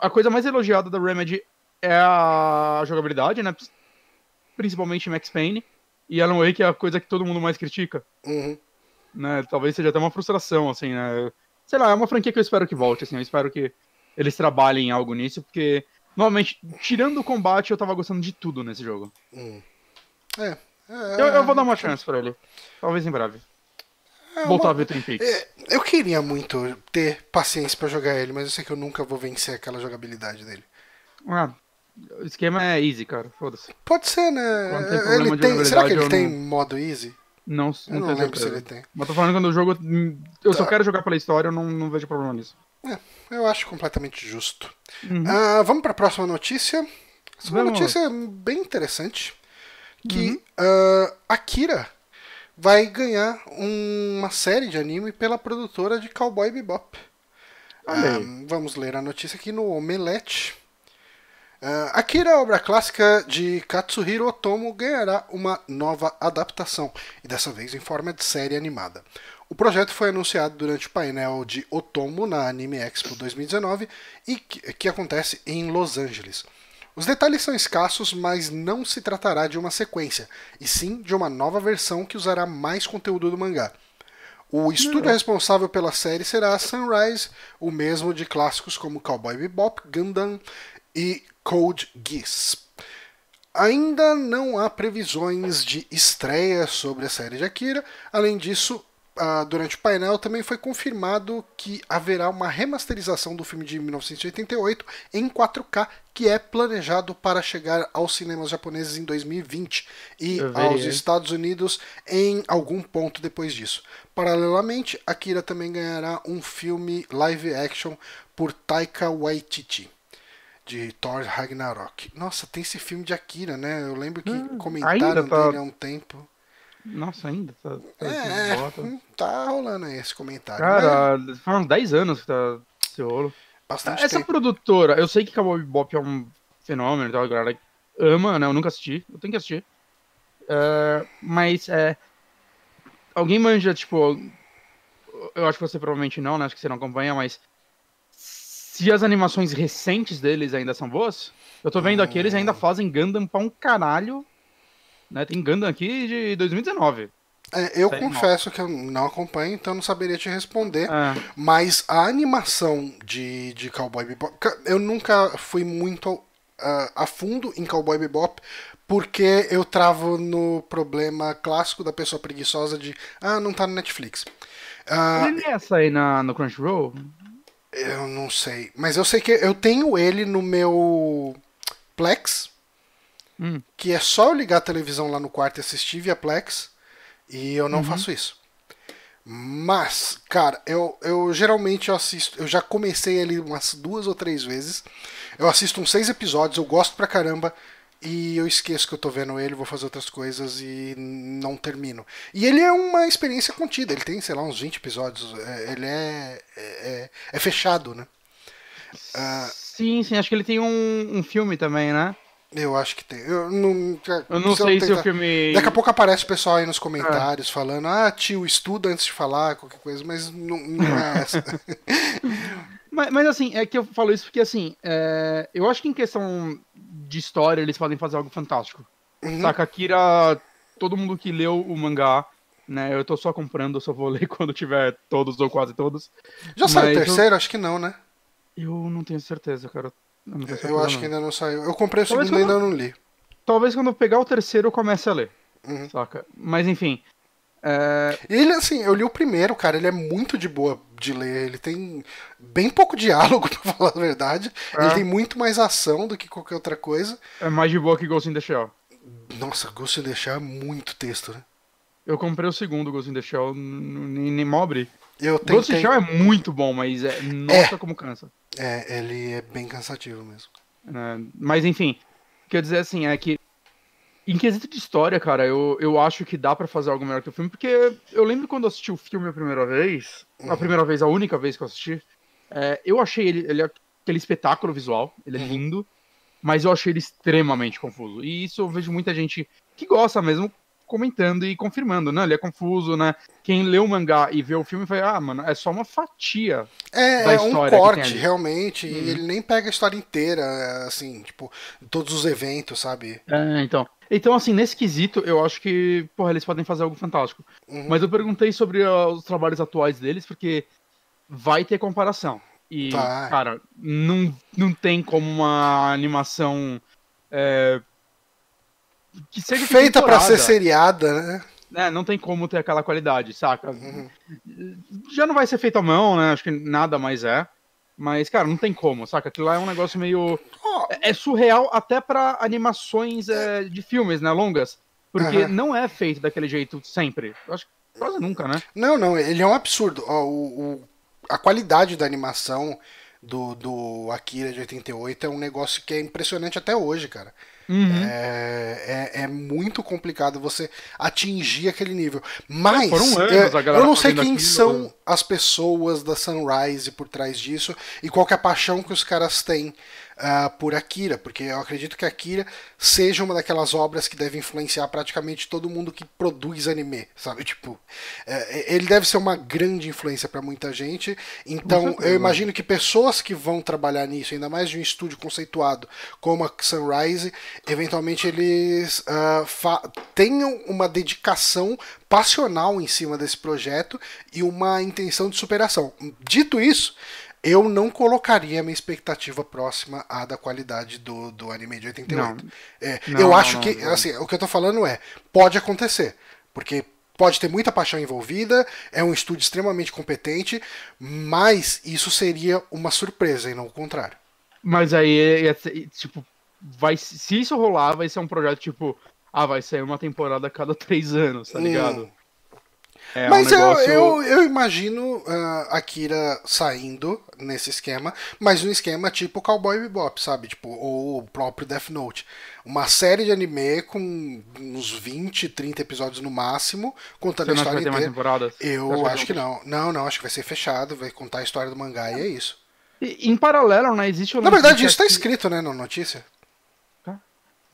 a coisa mais elogiada da Remedy é a jogabilidade, né? Principalmente Max Payne. E Alan Wake é a coisa que todo mundo mais critica. Uhum. Né? Talvez seja até uma frustração, assim, né? Sei lá, é uma franquia que eu espero que volte, assim. Eu espero que eles trabalhem em algo nisso, porque, normalmente, tirando o combate, eu tava gostando de tudo nesse jogo. Uhum. É. é eu, eu, vou dar uma chance pra ele. Talvez em breve. É Voltar uma... a ver Twin Peaks. É, eu queria muito ter paciência para jogar ele, mas eu sei que eu nunca vou vencer aquela jogabilidade dele. Ah, o esquema é easy, cara. Foda-se. Pode ser, né? Tem ele tem... Será que ele tem não... modo easy? Não, não, não lembro certeza. se ele tem. Mas tô falando quando o jogo. Eu tá. só quero jogar pela história, eu não, não vejo problema nisso. É, eu acho completamente justo. Uhum. Uh, vamos para a próxima notícia. Essa uma notícia bem interessante. Que uhum. uh, Akira vai ganhar uma série de anime pela produtora de Cowboy Bebop. Um, vamos ler a notícia aqui no Omelete. Uh, Akira, obra clássica de Katsuhiro Otomo, ganhará uma nova adaptação, e dessa vez em forma de série animada. O projeto foi anunciado durante o painel de Otomo na Anime Expo 2019 e que, que acontece em Los Angeles. Os detalhes são escassos, mas não se tratará de uma sequência, e sim de uma nova versão que usará mais conteúdo do mangá. O estúdio responsável pela série será a Sunrise, o mesmo de clássicos como Cowboy Bebop, Gundam e Code Geass. Ainda não há previsões de estreia sobre a série de Akira. Além disso, uh, durante o painel também foi confirmado que haverá uma remasterização do filme de 1988 em 4K, que é planejado para chegar aos cinemas japoneses em 2020 e aos Estados Unidos em algum ponto depois disso. Paralelamente, Akira também ganhará um filme live action por Taika Waititi de Thor Ragnarok. Nossa, tem esse filme de Akira, né? Eu lembro que hum, comentaram tá... dele há um tempo. Nossa, ainda tá. tá é, hum, tá rolando aí esse comentário. Cara, mas... foram 10 anos que tá esse rolo. Bastante Essa tempo. produtora, eu sei que Cowboy Bebop é um fenômeno, então a galera ama, né? Eu nunca assisti, eu tenho que assistir. Uh, mas é. Alguém manja, tipo. Eu acho que você provavelmente não, né? Acho que você não acompanha, mas. Se as animações recentes deles ainda são boas, eu tô vendo aqui, eles ainda hum. fazem Gundam pra um caralho né? Tem Gundam aqui de 2019. É, eu confesso que eu não acompanho, então não saberia te responder. É. Mas a animação de, de Cowboy Bebop. Eu nunca fui muito uh, a fundo em Cowboy Bebop, porque eu travo no problema clássico da pessoa preguiçosa de. Ah, não tá no Netflix. Uh, ele ia sair na, no Crunchyroll? Eu não sei. Mas eu sei que eu tenho ele no meu Plex. Hum. Que é só eu ligar a televisão lá no quarto e assistir via Plex. E eu não uhum. faço isso. Mas, cara, eu, eu geralmente eu assisto. Eu já comecei ali umas duas ou três vezes. eu assisto uns seis episódios, eu gosto pra caramba, e eu esqueço que eu tô vendo ele, vou fazer outras coisas e não termino. E ele é uma experiência contida, ele tem, sei lá, uns 20 episódios, é, ele é, é, é fechado, né? Uh, sim, sim, acho que ele tem um, um filme também, né? Eu acho que tem. Eu não, eu não sei se o filme. Daqui a pouco aparece o pessoal aí nos comentários é. falando: ah, tio, estuda antes de falar, qualquer coisa, mas não, não é [LAUGHS] essa. mas, mas, assim, é que eu falo isso porque, assim, é... eu acho que em questão de história eles podem fazer algo fantástico. Uhum. Saca, Akira, todo mundo que leu o mangá, né, eu tô só comprando, eu só vou [LAUGHS] ler quando tiver todos ou quase todos. Já saiu o terceiro? Eu... Acho que não, né? Eu não tenho certeza, cara. Eu, eu acho que ainda não saiu. Eu comprei o Talvez segundo e ainda não li. Talvez quando eu pegar o terceiro eu comece a ler. Uhum. Saca? Mas enfim. É... Ele, assim, eu li o primeiro, cara, ele é muito de boa de ler. Ele tem bem pouco diálogo, [LAUGHS] pra falar a verdade. É. Ele tem muito mais ação do que qualquer outra coisa. É mais de boa que Ghost in the Shell. Nossa, Ghost in the Shell é muito texto, né? Eu comprei o segundo Ghost in the Shell, nem mobre. Eu tentei... Ghost in the Shell é muito bom, mas é... Nossa, é. como cansa. É, ele é bem cansativo mesmo. É, mas enfim, quer dizer assim, é que em quesito de história, cara, eu, eu acho que dá para fazer algo melhor que o filme, porque eu lembro quando eu assisti o filme a primeira vez, uhum. a primeira vez, a única vez que eu assisti, é, eu achei ele, ele é aquele espetáculo visual, ele é uhum. lindo, mas eu achei ele extremamente confuso. E isso eu vejo muita gente que gosta mesmo comentando e confirmando, né? Ele é confuso, né? Quem lê o mangá e vê o filme vai, ah, mano, é só uma fatia. É, é um corte, realmente. Uhum. E ele nem pega a história inteira, assim, tipo, todos os eventos, sabe? É, então. Então, assim, nesse quesito, eu acho que, porra, eles podem fazer algo fantástico. Uhum. Mas eu perguntei sobre os trabalhos atuais deles, porque vai ter comparação. E, tá. cara, não, não tem como uma animação. É, que seja feita para ser seriada, né? É, não tem como ter aquela qualidade, saca? Uhum. Já não vai ser feito à mão, né? Acho que nada mais é. Mas, cara, não tem como, saca? Aquilo lá é um negócio meio. Oh. É surreal até para animações é, de filmes, né? Longas. Porque uhum. não é feito daquele jeito sempre. Acho que quase nunca, né? Não, não, ele é um absurdo. O, o, a qualidade da animação do, do Akira de 88 é um negócio que é impressionante até hoje, cara. Uhum. É, é, é, muito complicado você atingir aquele nível. Mas anos, é, eu não sei quem são né? as pessoas da Sunrise por trás disso e qual é a paixão que os caras têm uh, por Akira, porque eu acredito que Akira seja uma daquelas obras que deve influenciar praticamente todo mundo que produz anime, sabe? Tipo, uh, ele deve ser uma grande influência para muita gente. Então, eu imagino que pessoas que vão trabalhar nisso, ainda mais de um estúdio conceituado como a Sunrise, eventualmente eles uh, tenham uma dedicação passional em cima desse projeto e uma intenção de superação. Dito isso, eu não colocaria minha expectativa próxima à da qualidade do, do anime de 88. Não. É, não, eu acho não, que, assim, o que eu tô falando é, pode acontecer, porque pode ter muita paixão envolvida, é um estúdio extremamente competente, mas isso seria uma surpresa e não o contrário. Mas aí, é, é, tipo, vai, se isso rolar, vai ser um projeto tipo, ah, vai sair uma temporada a cada três anos, tá hum. ligado? Hum. É mas um negócio... eu, eu, eu, imagino uh, Akira saindo nesse esquema, mas um esquema tipo Cowboy Bebop, sabe? Tipo, ou o próprio Death Note. Uma série de anime com uns 20, 30 episódios no máximo, contando Você a história inteira. Eu acho que não. Não, não, acho que vai ser fechado, vai contar a história do mangá e é isso. E, em paralelo, né? Existe Na verdade, isso tá escrito, né, na notícia. Tá?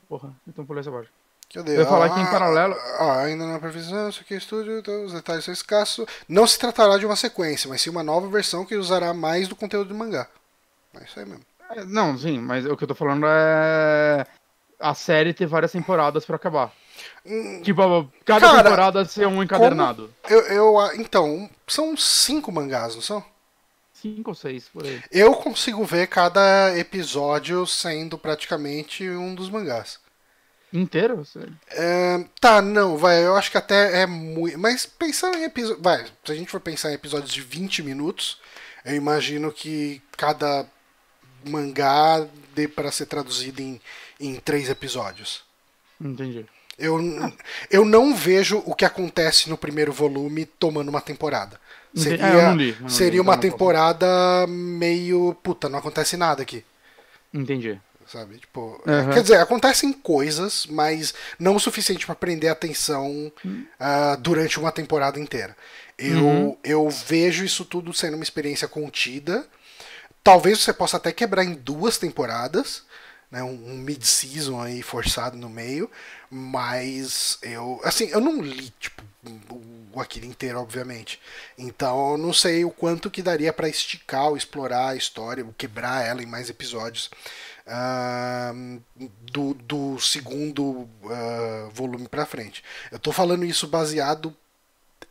Porra, então pulei essa parte. Cadê? Eu ia falar ah, que em paralelo. Ah, ainda não é previsão, isso aqui é estúdio, então os detalhes são escassos. Não se tratará de uma sequência, mas sim uma nova versão que usará mais do conteúdo do mangá. É isso aí mesmo. É, não, sim, mas o que eu tô falando é. A série ter várias temporadas para acabar. Hum, tipo, cada cara, temporada ser um encadernado. Eu, eu, então, são cinco mangás, não são? Cinco ou seis, por aí. Eu consigo ver cada episódio sendo praticamente um dos mangás. Inteiro? É, tá, não, vai. Eu acho que até é muito. Mas pensando em episódios. Vai, se a gente for pensar em episódios de 20 minutos, eu imagino que cada mangá dê para ser traduzido em, em três episódios. Entendi. Eu, ah. eu não vejo o que acontece no primeiro volume tomando uma temporada. Seria, é, li, seria li, uma temporada meio. Puta, não acontece nada aqui. Entendi. Sabe? Tipo, Uhum. quer dizer, acontecem coisas, mas não o suficiente pra prender a atenção ah, durante uma temporada inteira. Eu, Uhum. eu vejo isso tudo sendo uma experiência contida. Talvez você possa até quebrar em duas temporadas, né? Um, um mid-season aí forçado no meio, mas eu, assim, eu não li tipo o- Akira inteiro, obviamente. Então, eu não sei o quanto que daria pra esticar ou explorar a história, ou quebrar ela em mais episódios. Ah, do, do segundo ah, volume pra frente. Eu tô falando isso baseado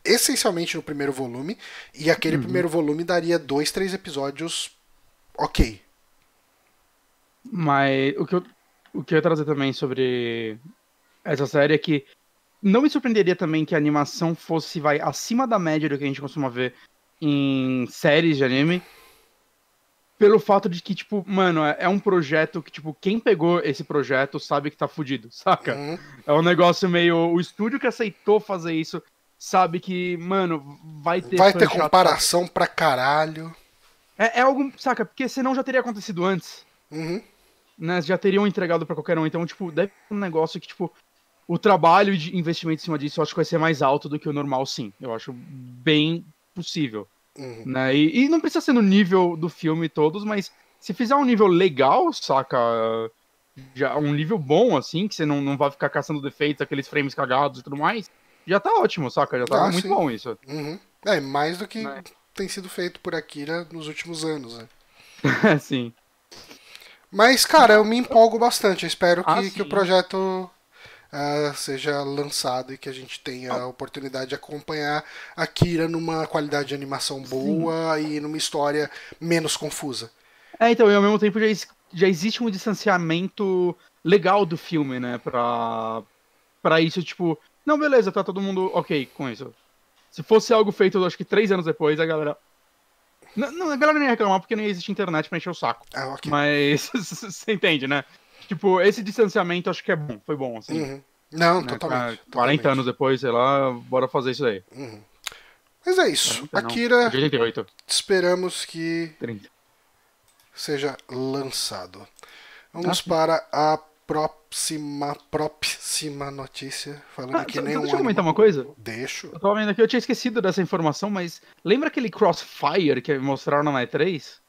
essencialmente no primeiro volume, e aquele primeiro volume daria dois, três episódios ok. Mas o que, eu, o que eu ia trazer também sobre essa série é que não me surpreenderia também que a animação fosse vai acima da média do que a gente costuma ver em séries de anime. Pelo fato de que, tipo, mano, é, é um projeto que, tipo, quem pegou esse projeto sabe que tá fudido, [LAUGHS] saca? Uhum. É um negócio meio. O estúdio que aceitou fazer isso sabe que, mano, vai ter. Vai ter chato. comparação pra caralho. É, é algo, saca? Porque senão já teria acontecido antes. Uhum. né, já teriam entregado pra qualquer um. Então, tipo, deve ser um negócio que, tipo, o trabalho de investimento em cima disso eu acho que vai ser mais alto do que o normal, sim. Eu acho bem possível. Uhum. Né? E, e não precisa ser no nível do filme todos, mas se fizer um nível legal, saca? Já um nível bom, assim, que você não, não vai ficar caçando defeitos, aqueles frames cagados e tudo mais, já tá ótimo, saca? Já tá Ah, muito sim. bom isso. Uhum. É, mais do que Né? tem sido feito por Akira nos últimos anos, né? [LAUGHS] sim. Mas, cara, eu me empolgo bastante. Eu espero que, Ah, que o projeto ah, seja lançado e que a gente tenha a oportunidade de acompanhar a Kira numa qualidade de animação boa e numa história menos confusa. É, então, e ao mesmo tempo já, já existe um distanciamento legal do filme, né? Pra, pra isso, tipo, não, beleza, tá todo mundo ok com isso. Se fosse algo feito, acho que três anos depois, a galera. Não, a galera nem ia reclamar porque não existe internet pra encher o saco. Ah, ok. Mas [LAUGHS] você entende, né? Tipo, esse distanciamento acho que é bom, foi bom, assim. Uhum. Não, né? totalmente. Pra 40 totalmente. anos depois, sei lá, bora fazer isso daí. Uhum. Mas é isso. 40 não, Akira, de 88, esperamos que 30. seja lançado. Vamos Ah, para a próxima, próxima notícia. Falando Ah, que nem deixa eu comentar uma coisa. Deixo. Eu tava vendo aqui, eu tinha esquecido dessa informação, mas lembra aquele Crossfire que mostraram na E3?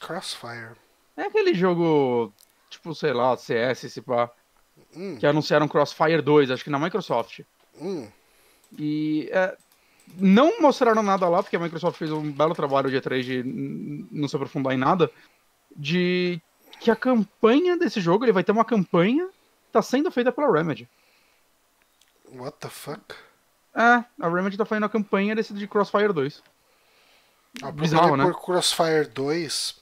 Crossfire. É aquele jogo, tipo, sei lá, CS, esse pá, Hum, que anunciaram Crossfire 2, acho que na Microsoft. hum. E é, não mostraram nada lá, porque a Microsoft fez um belo trabalho de E3 de não se aprofundar em nada, de que a campanha desse jogo, ele vai ter uma campanha, tá sendo feita pela Remedy. What the fuck? É, a Remedy tá fazendo a campanha desse de Crossfire 2. Ah, Bizarro, né? por Crossfire 2.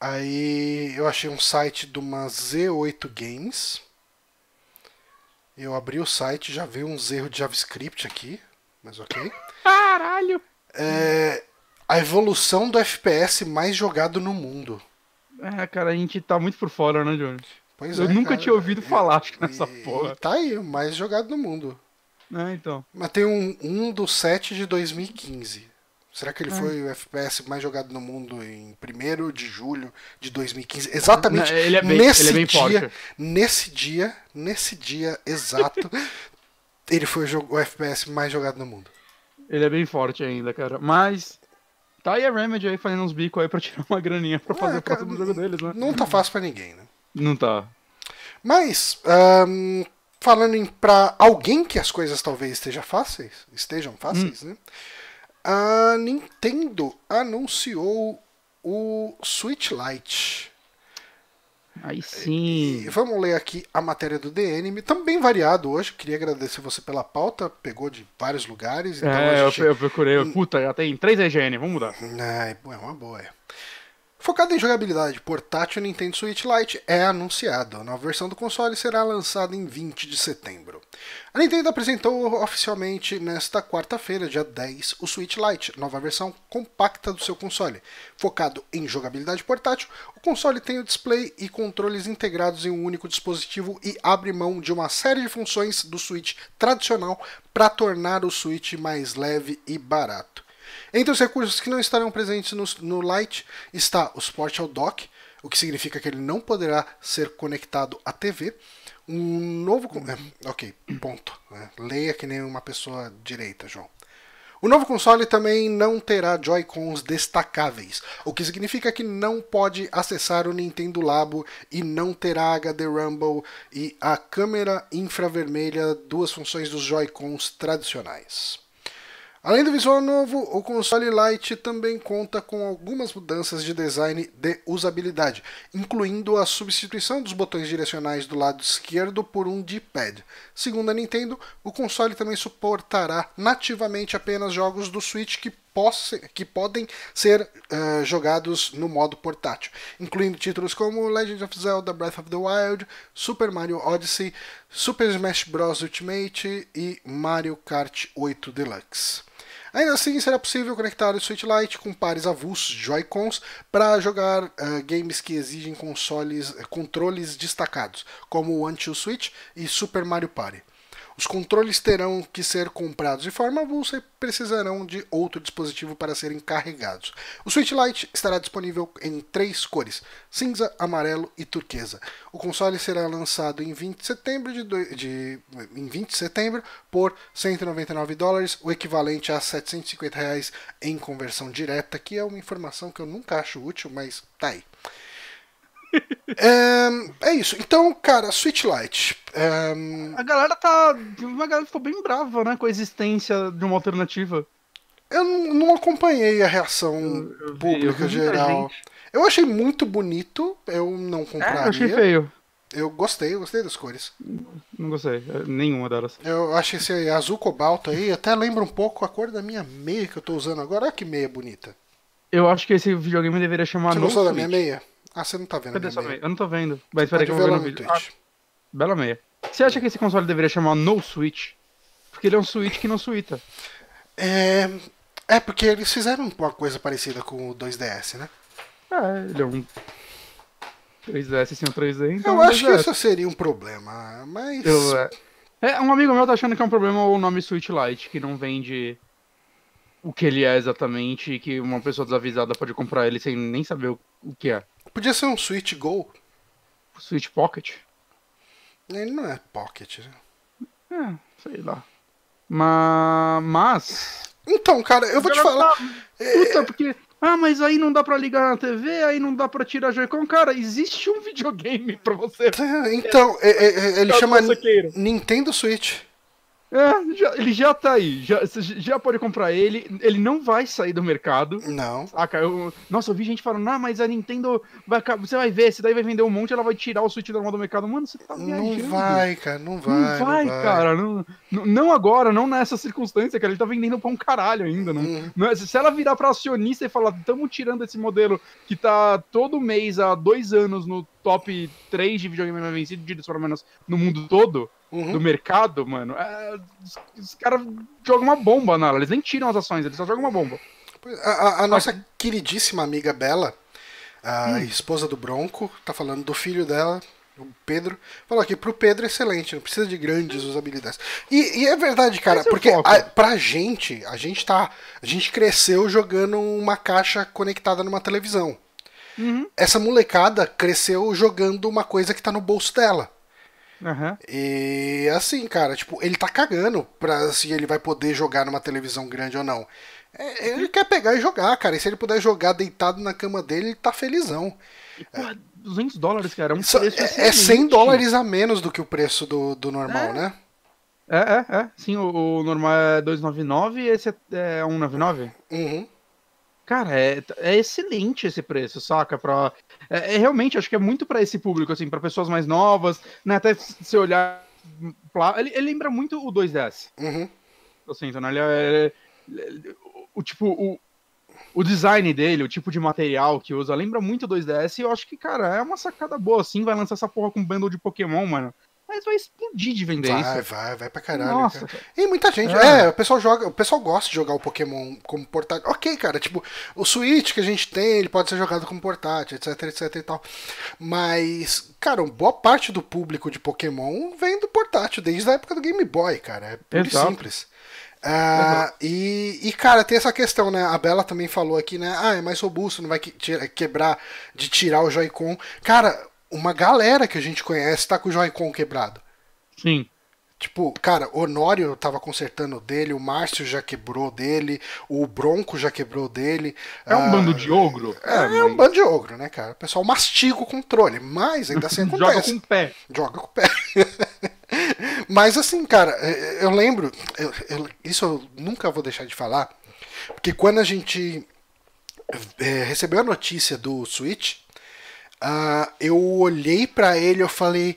Aí eu achei um site de uma Z8 Games. Eu abri o site, já veio uns erros de JavaScript aqui, mas ok. Caralho! É, a evolução do FPS mais jogado no mundo. É, cara, a gente tá muito por fora, né, Johnny? Pois Eu é, nunca cara. tinha ouvido falar, acho [LAUGHS] que nessa E- porra. e tá aí, o mais jogado no mundo. É, então. Mas tem um, um do 7 de 2015. Será que ele É. foi o FPS mais jogado no mundo em 1 de julho de 2015? Exatamente Não, ele é bem- nesse ele é bem dia, forte. nesse dia, nesse dia exato, [LAUGHS] ele foi o, jogo, o FPS mais jogado no mundo. Ele é bem forte ainda, cara. Mas. Tá aí a Remedy aí fazendo uns bicos aí pra tirar uma graninha pra fazer É, o próximo cara, jogo deles, né? Não tá fácil pra ninguém, né? Não tá. Mas, ahn, falando em pra alguém que as coisas talvez estejam fáceis, estejam fáceis, Hum. né? A Nintendo anunciou o Switch Lite. Aí E sim. vamos ler aqui a matéria do DN, também variado hoje. Queria agradecer você pela pauta, pegou de vários lugares. Então É, gente... eu procurei. Puta, já tem 3 EGN, vamos mudar. É, é uma boa. é. Focado em jogabilidade portátil, o Nintendo Switch Lite é anunciado. A nova versão do console será lançada em 20 de setembro. A Nintendo apresentou oficialmente nesta quarta-feira, dia 10, o Switch Lite, nova versão compacta do seu console. Focado em jogabilidade portátil, o console tem o display e controles integrados em um único dispositivo e abre mão de uma série de funções do Switch tradicional para tornar o Switch mais leve e barato. Entre os recursos que não estarão presentes no, no Lite está o suporte ao dock, o que significa que ele não poderá ser conectado à TV. Um novo. É, ok, ponto. É, leia que nem uma pessoa direita, João. O novo console também não terá Joy-Cons destacáveis, o que significa que não pode acessar o Nintendo Labo e não terá HD Rumble e a câmera infravermelha, duas funções dos Joy-Cons tradicionais. Além do visual novo, o console Lite também conta com algumas mudanças de design de usabilidade, incluindo a substituição dos botões direcionais do lado esquerdo por um D-pad. Segundo a Nintendo, o console também suportará nativamente apenas jogos do Switch que que podem ser uh, jogados no modo portátil, incluindo títulos como Legend of Zelda Breath of the Wild, Super Mario Odyssey, Super Smash Bros. Ultimate e Mario Kart 8 Deluxe. Ainda assim, será possível conectar o Switch Lite com pares avulsos Joy-Cons para jogar uh, games que exigem consoles, controles destacados, como o One Switch e Super Mario Party. Os controles terão que ser comprados de forma avulsa e precisarão de outro dispositivo para serem carregados. O Switch Lite estará disponível em três cores: cinza, amarelo e turquesa. O console será lançado em 20 de setembro, de, de em 20 de setembro por 199 dólares, o equivalente a 750 reais em conversão direta, que é uma informação que eu nunca acho útil, mas tá aí é, é, isso. Então, cara, Switch Lite. É... A galera tá. A galera ficou bem brava, né? Com a existência de uma alternativa. Eu não acompanhei a reação eu, eu pública vi, eu geral. Eu achei muito bonito, eu não compraria. É, eu achei feio. Eu gostei, eu gostei das cores. Não gostei, nenhuma delas. Eu acho esse azul cobalto aí, até lembra um pouco a cor da minha meia que eu tô usando agora. Olha que meia bonita. Eu acho que esse videogame deveria chamar Você gostou da minha meia? Ah, você não tá vendo. Cadê sua meia? Eu não tô vendo. Mas peraí que eu vou ver no vídeo. Ah, bela meia. Você acha que esse console deveria chamar No Switch? Porque ele é um Switch que não suíta. É. É, porque eles fizeram uma coisa parecida com o 2DS, né? É, ele é um 3DS sem um 3D, então. Eu é acho que isso seria um problema, mas. Eu, é... é, um amigo meu tá achando que é um problema o nome Switch Lite, que não vende o que ele é exatamente e que uma pessoa desavisada pode comprar ele sem nem saber o, o que é. Podia ser um Switch Go. Switch Pocket? Ele não é Pocket, né? É, sei lá. Mas. Então, cara, eu vou te falar. Tá... Puta, porque. Ah, mas aí não dá pra ligar na TV, aí não dá pra tirar Joy-Con. Cara, existe um [LAUGHS] videogame pra você. É, então, é, é, é ele chama Nintendo Switch. É, já, ele já tá aí. Já, você já pode comprar ele. Ele não vai sair do mercado. Não. Saca? Eu, nossa, eu vi gente falando, ah, mas a Nintendo vai. Você vai ver, esse daí vai vender um monte, ela vai tirar o Switch normal do mercado. Mano, você tá viajando. Não vai, cara, não vai. Não vai, não vai. cara. Não, não agora, não nessa circunstância, cara. Ele tá vendendo pra um caralho ainda. Não, hum. não é, se ela virar pra acionista e falar, estamos tirando esse modelo que tá todo mês há dois anos no top 3 de videogame mais vencido, pelo menos no mundo todo uhum. do mercado, mano, é, os, os caras jogam uma bomba nela. Eles nem tiram as ações, eles só jogam uma bomba. A, a, a nossa queridíssima amiga Bela, a hum. esposa do Bronco, tá falando do filho dela, o Pedro, falou aqui, pro Pedro é excelente, não precisa de grandes usabilidades. E, e é verdade, cara, Esse porque é a, pra gente, a gente tá. A gente cresceu jogando uma caixa conectada numa televisão. Uhum. Essa molecada cresceu jogando uma coisa que tá no bolso dela. Uhum. E assim, cara, tipo, ele tá cagando pra se ele vai poder jogar numa televisão grande ou não. É, ele quer pegar e jogar, cara. E se ele puder jogar deitado na cama dele, ele tá felizão. E, porra, 200 dólares, cara. É, um preço é, é 100 dólares a menos do que o preço do, do normal, é. né? É, é, é. Sim, o, o normal é 299 e esse é, é 199. Uhum. Cara, é, é excelente esse preço, saca? Pra, é, é realmente, acho que é muito para esse público, assim, para pessoas mais novas, né? Até se olhar. Ele, ele lembra muito o 2DS. Uhum. Assim, então, ele é, o tipo, o, o design dele, o tipo de material que usa, lembra muito o 2DS. E eu acho que, cara, é uma sacada boa, assim. Vai lançar essa porra com bundle de Pokémon, mano mas vai explodir de vender vai, isso. Vai, vai, vai pra caralho. Nossa, cara. E muita gente. É. é. o pessoal joga, o pessoal gosta de jogar o Pokémon como portátil. Ok, cara, tipo, o Switch que a gente tem, ele pode ser jogado como portátil, etc, etc e tal. Mas, cara, boa parte do público de Pokémon vem do portátil, desde a época do Game Boy, cara. É puro simples. Uh, e, e, cara, tem essa questão, né? A Bela também falou aqui, né? Ah, é mais robusto, não vai que, quebrar de tirar o Joy-Con. Cara, uma galera que a gente conhece tá com o Joy-Con quebrado. Sim. Tipo, cara, o Honório tava consertando dele, o Márcio já quebrou dele, o Bronco já quebrou dele. É um uh, bando de ogro? É, é, é um bando de ogro, né, cara? O pessoal mastiga o controle, mas ainda assim [LAUGHS] acontece. Joga com o pé. Joga com o pé. [LAUGHS] mas assim, cara, eu lembro, eu, eu, isso eu nunca vou deixar de falar, porque quando a gente é, recebeu a notícia do Switch, uh, eu olhei para ele e falei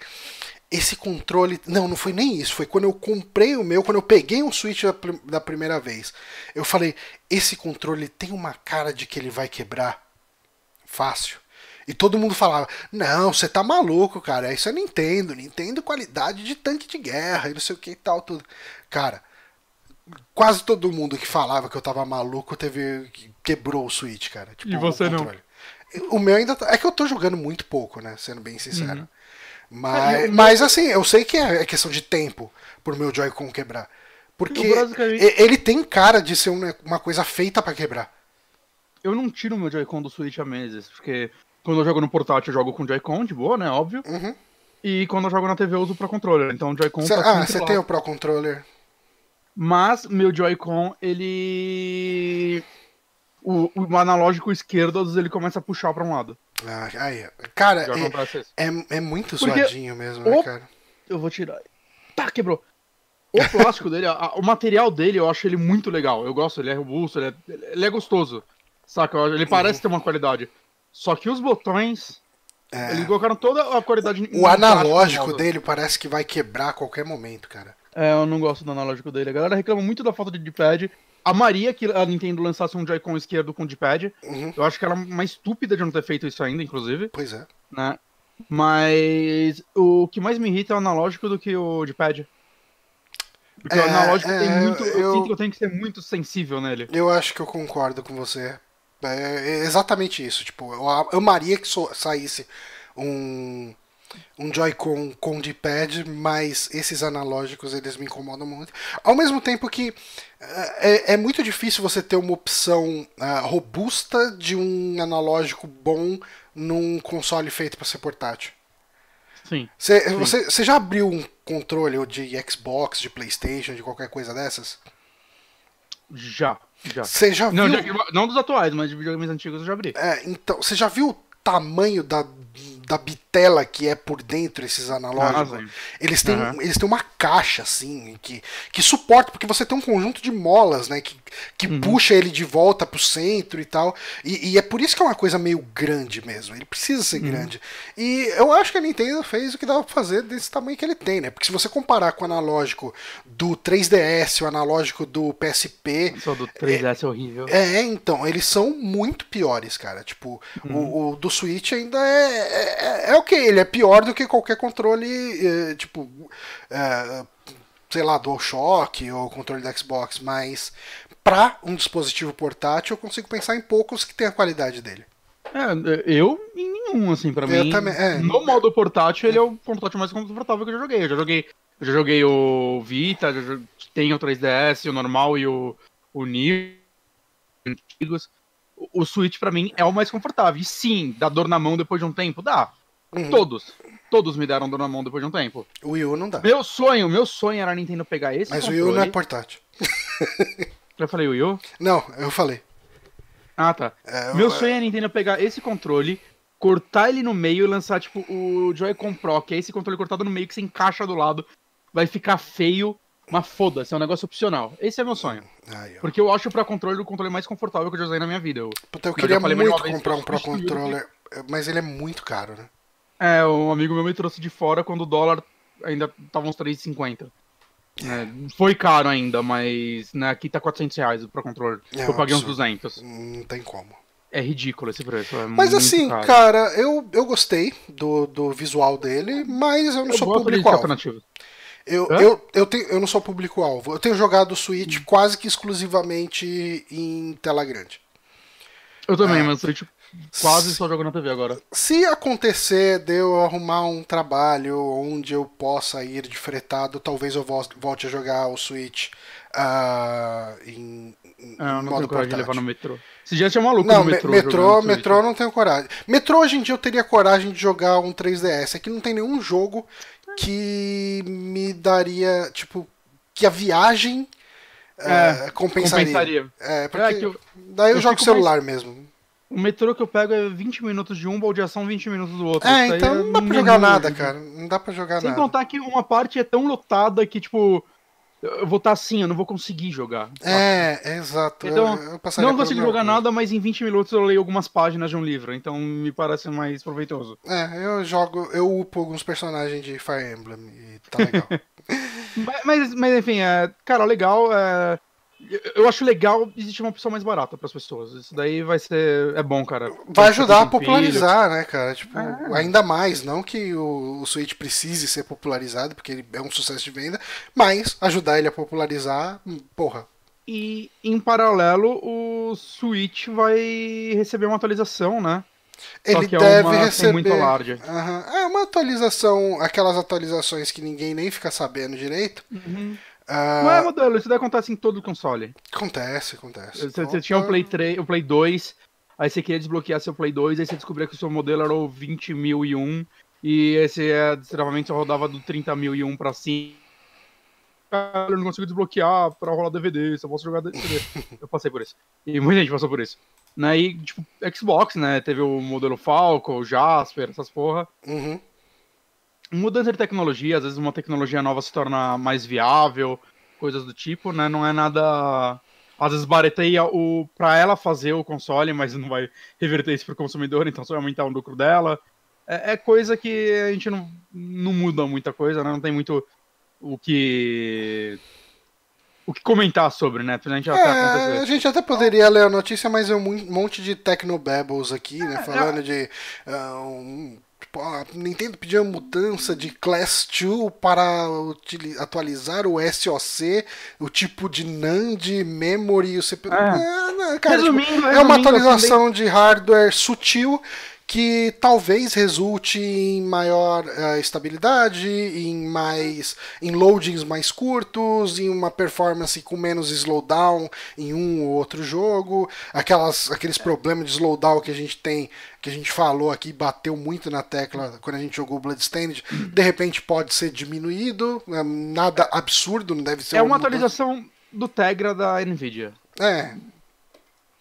esse controle. Não, não foi nem isso. Foi quando eu comprei o meu, quando eu peguei um Switch da, da, primeira vez. Eu falei: esse controle tem uma cara de que ele vai quebrar fácil. E todo mundo falava: não, você tá maluco, cara. Isso é Nintendo. Nintendo qualidade de tanque de guerra e não sei o que e tal. Tudo. Cara, quase todo mundo que falava que eu tava maluco teve quebrou o Switch, cara. Tipo, e você não? O meu ainda tá... É que eu tô jogando muito pouco, né? Sendo bem sincero. Uhum. Mas, mas assim, eu sei que é questão de tempo pro meu Joy-Con quebrar. Porque ele tem cara de ser uma coisa feita para quebrar. Eu não tiro o meu Joy-Con do Switch há meses, porque quando eu jogo no portátil eu jogo com Joy-Con, de boa, né? Óbvio. Uhum. E quando eu jogo na TV eu uso o Pro Controller. Então o Joy-Con tá Ah, você tem o Pro Controller. Mas meu Joy-Con, ele. O, o analógico esquerdo, ele começa a puxar pra um lado. Ah, aí, cara, é, é, é, muito Porque zoadinho mesmo, né, cara? Eu vou tirar. Tá, quebrou. O plástico [LAUGHS] dele, a, o material dele, eu acho ele muito legal. Eu gosto, ele é robusto, ele é, ele é gostoso. Saca? Ele parece uhum. ter uma qualidade. Só que os botões. É. Eles colocaram toda a qualidade. O analógico dele parece que vai quebrar a qualquer momento, cara. É, eu não gosto do analógico dele. A galera reclama muito da falta de D-pad amaria que a Nintendo lançasse um Joy-Con esquerdo com D-pad. Uhum. Eu acho que ela é uma estúpida de não ter feito isso ainda, inclusive. Pois é. Né? Mas o que mais me irrita é o analógico do que o D-pad. Porque é, o analógico é, tem muito. Eu, eu, sinto que eu tenho que ser muito sensível nele. Eu acho que eu concordo com você. É exatamente isso. Tipo, eu amaria que saísse um um Joy-Con com D-pad, mas esses analógicos eles me incomodam muito. Ao mesmo tempo que é, é muito difícil você ter uma opção uh, robusta de um analógico bom num console feito para ser portátil. Sim, cê, sim. Você, você já abriu um controle de Xbox, de PlayStation, de qualquer coisa dessas? Já, já. Você já não, viu? Já, não dos atuais, mas de videogames antigos eu já abri. É, então, você já viu o tamanho da da bitela que é por dentro esses analógicos. Ah, eles têm, uhum. eles têm uma caixa assim que, que suporta, porque você tem um conjunto de molas, né, que, que uhum. puxa ele de volta pro centro e tal. E, e, é por isso que é uma coisa meio grande mesmo. Ele precisa ser uhum. grande. E eu acho que a Nintendo fez o que dava pra fazer desse tamanho que ele tem, né? Porque se você comparar com o analógico do 3DS, o analógico do PSP. Só do 3DS é, é horrível. É, então, eles são muito piores, cara. Tipo, o, uhum. o do Switch ainda é, é é, é o que? Ele é pior do que qualquer controle, é, tipo, é, sei lá, DualShock ou controle da Xbox, mas para um dispositivo portátil eu consigo pensar em poucos que tem a qualidade dele. É, eu em nenhum, assim, pra eu mim. Também, é. No modo portátil, ele é o portátil mais confortável que eu já joguei. Eu já joguei, eu já joguei o Vita, já tem o 3DS, o normal e o, o Neo antigos o Switch para mim é o mais confortável. E sim, dá dor na mão depois de um tempo? Dá. Uhum. Todos. Todos me deram dor na mão depois de um tempo. O Wii U não dá. Meu sonho, meu sonho era a Nintendo pegar esse Mas controle. o Wii U não é portátil. [LAUGHS] Eu falei Wii U? Não, eu falei. Ah, tá. É, meu sonho é a Nintendo pegar esse controle, cortar ele no meio e lançar, tipo, o Joy-Con Pro, que é esse controle cortado no meio que se encaixa do lado. Vai ficar feio, mas foda-se, é um negócio opcional. Esse é meu sonho. Aí, Porque eu acho o Pro Controller o controle mais confortável que eu já usei na minha vida. Eu, Puta, eu queria muito comprar um Pro Controller, mas ele é muito caro, né? É, um amigo meu me trouxe de fora quando o dólar ainda tava uns 3,50. É, foi caro ainda, mas né, aqui tá 400 reais o Pro Controller. É, eu paguei uns 200. Não tem como. É ridículo esse preço. É mas assim, caro. cara, eu, eu gostei do, do visual dele, mas eu não eu sou público-alvo. Eu, eu, eu, tenho, eu não sou público-alvo. Eu tenho jogado o Switch hum. quase que exclusivamente em tela grande. Eu também, é. mas Switch quase só jogo na TV agora. Se acontecer de eu arrumar um trabalho onde eu possa ir de fretado, talvez eu volte a jogar o Switch uh, em, em Ah, eu não modo tenho coragem de levar no metrô. Esse dia tinha maluco Não, no me- metrô. metrô, metrô, eu não tenho coragem. Metrô hoje em dia eu teria coragem de jogar um 3DS. Aqui não tem nenhum jogo que me daria, tipo, que a viagem É, eh, compensaria. compensaria. É, porque É, eu- daí eu, eu jogo celular mesmo. O metrô que eu pego é 20 minutos de um, baldeação 20 minutos do outro. É, Isso então não dá pra jogar nada, cara. Não dá pra jogar Sem nada. contar que uma parte é tão lotada que, tipo, eu vou estar assim, eu não vou conseguir jogar. É, é exato. Então, eu, eu não consigo jogar coisa. nada, mas em 20 minutos eu leio algumas páginas de um livro, então me parece mais proveitoso. É, eu jogo, eu upo alguns personagens de Fire Emblem e tá legal. [LAUGHS] Mas, mas, mas, enfim, é, cara, legal. é, eu- acho legal existir uma opção mais barata para as pessoas. Isso daí vai ser. É bom, cara. Vai ajudar a popularizar, né, cara? Tipo, É. ainda mais, não que o, o Switch precise ser popularizado, porque ele é um sucesso de venda, mas ajudar ele a popularizar, hum, porra. E em paralelo, o Switch vai receber uma atualização, né? Ele é deve uma receber. muito alarde. Aham. É uma atualização, aquelas atualizações que ninguém nem fica sabendo direito. Ah, Não é modelo, isso daí acontece em todo console. Acontece, acontece. Você, você tinha o Play 3, o Play 2, aí você queria desbloquear seu Play 2, aí você descobria que o seu modelo era o 20001 e esse é, extremamente só rodava do 30001 pra cima. Cara, eu não consigo desbloquear pra rolar DVD, só posso jogar DVD. [LAUGHS] eu passei por isso. E muita gente passou por isso. Né? E, tipo, Xbox, né? Teve o modelo Falcon, o Jasper, essas porra. Uhum. Mudança de tecnologia, às vezes uma tecnologia nova se torna mais viável, coisas do tipo, né? Não é nada. Às vezes bareteia o para ela fazer o console, mas não vai reverter isso pro consumidor, então só vai aumentar o lucro dela. É, é coisa que a gente não, não muda muita coisa, né? Não tem muito o que o que comentar sobre, né? A gente tá É, a gente até poderia ler a notícia, mas é um mon- monte de technobabbles aqui, É, né? Falando de. ah, um, tipo, a Nintendo pediu uma mudança de Class 2 para atualizar o SoC, o tipo de NAND, memory o CPU. É. É, cara, tipo, Resumindo, é uma resumindo, atualização de hardware sutil que talvez resulte em maior eh, estabilidade, em mais em loadings mais curtos, em uma performance com menos slowdown em um ou outro jogo, aquelas aqueles problemas de slowdown que a gente tem, que a gente falou aqui, bateu muito na tecla quando a gente jogou Bloodstained, de repente pode ser diminuído, eh, nada absurdo, não deve ser É uma mudança- atualização do Tegra da Nvidia. É,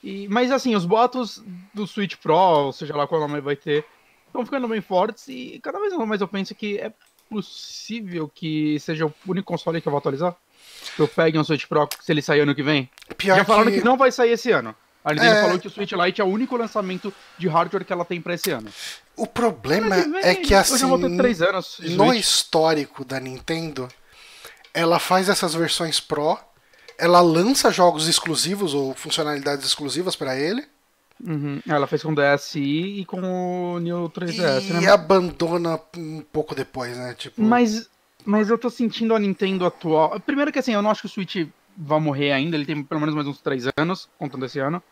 E, mas assim, os boatos do Switch Pro, ou seja lá qual nome vai ter, estão ficando bem fortes e cada vez mais eu penso que é possível que seja o único console que eu vou atualizar. Que eu pegue um Switch Pro se ele sair ano que vem. pior Já falaram que... que não vai sair esse ano. A Nintendo É. falou que o Switch Lite é o único lançamento de hardware que ela tem pra esse ano. O problema que vem, é que assim, no histórico da Nintendo, ela faz essas versões Pro, ela lança jogos exclusivos ou funcionalidades exclusivas para ele Uhum. Ela fez com o DSi e com o New 3DS, e né? abandona um pouco depois, né? Tipo, Mas, mas eu tô sentindo a Nintendo atual. Primeiro que assim, eu não acho que o Switch vai morrer ainda, ele tem pelo menos mais uns três anos, contando esse ano.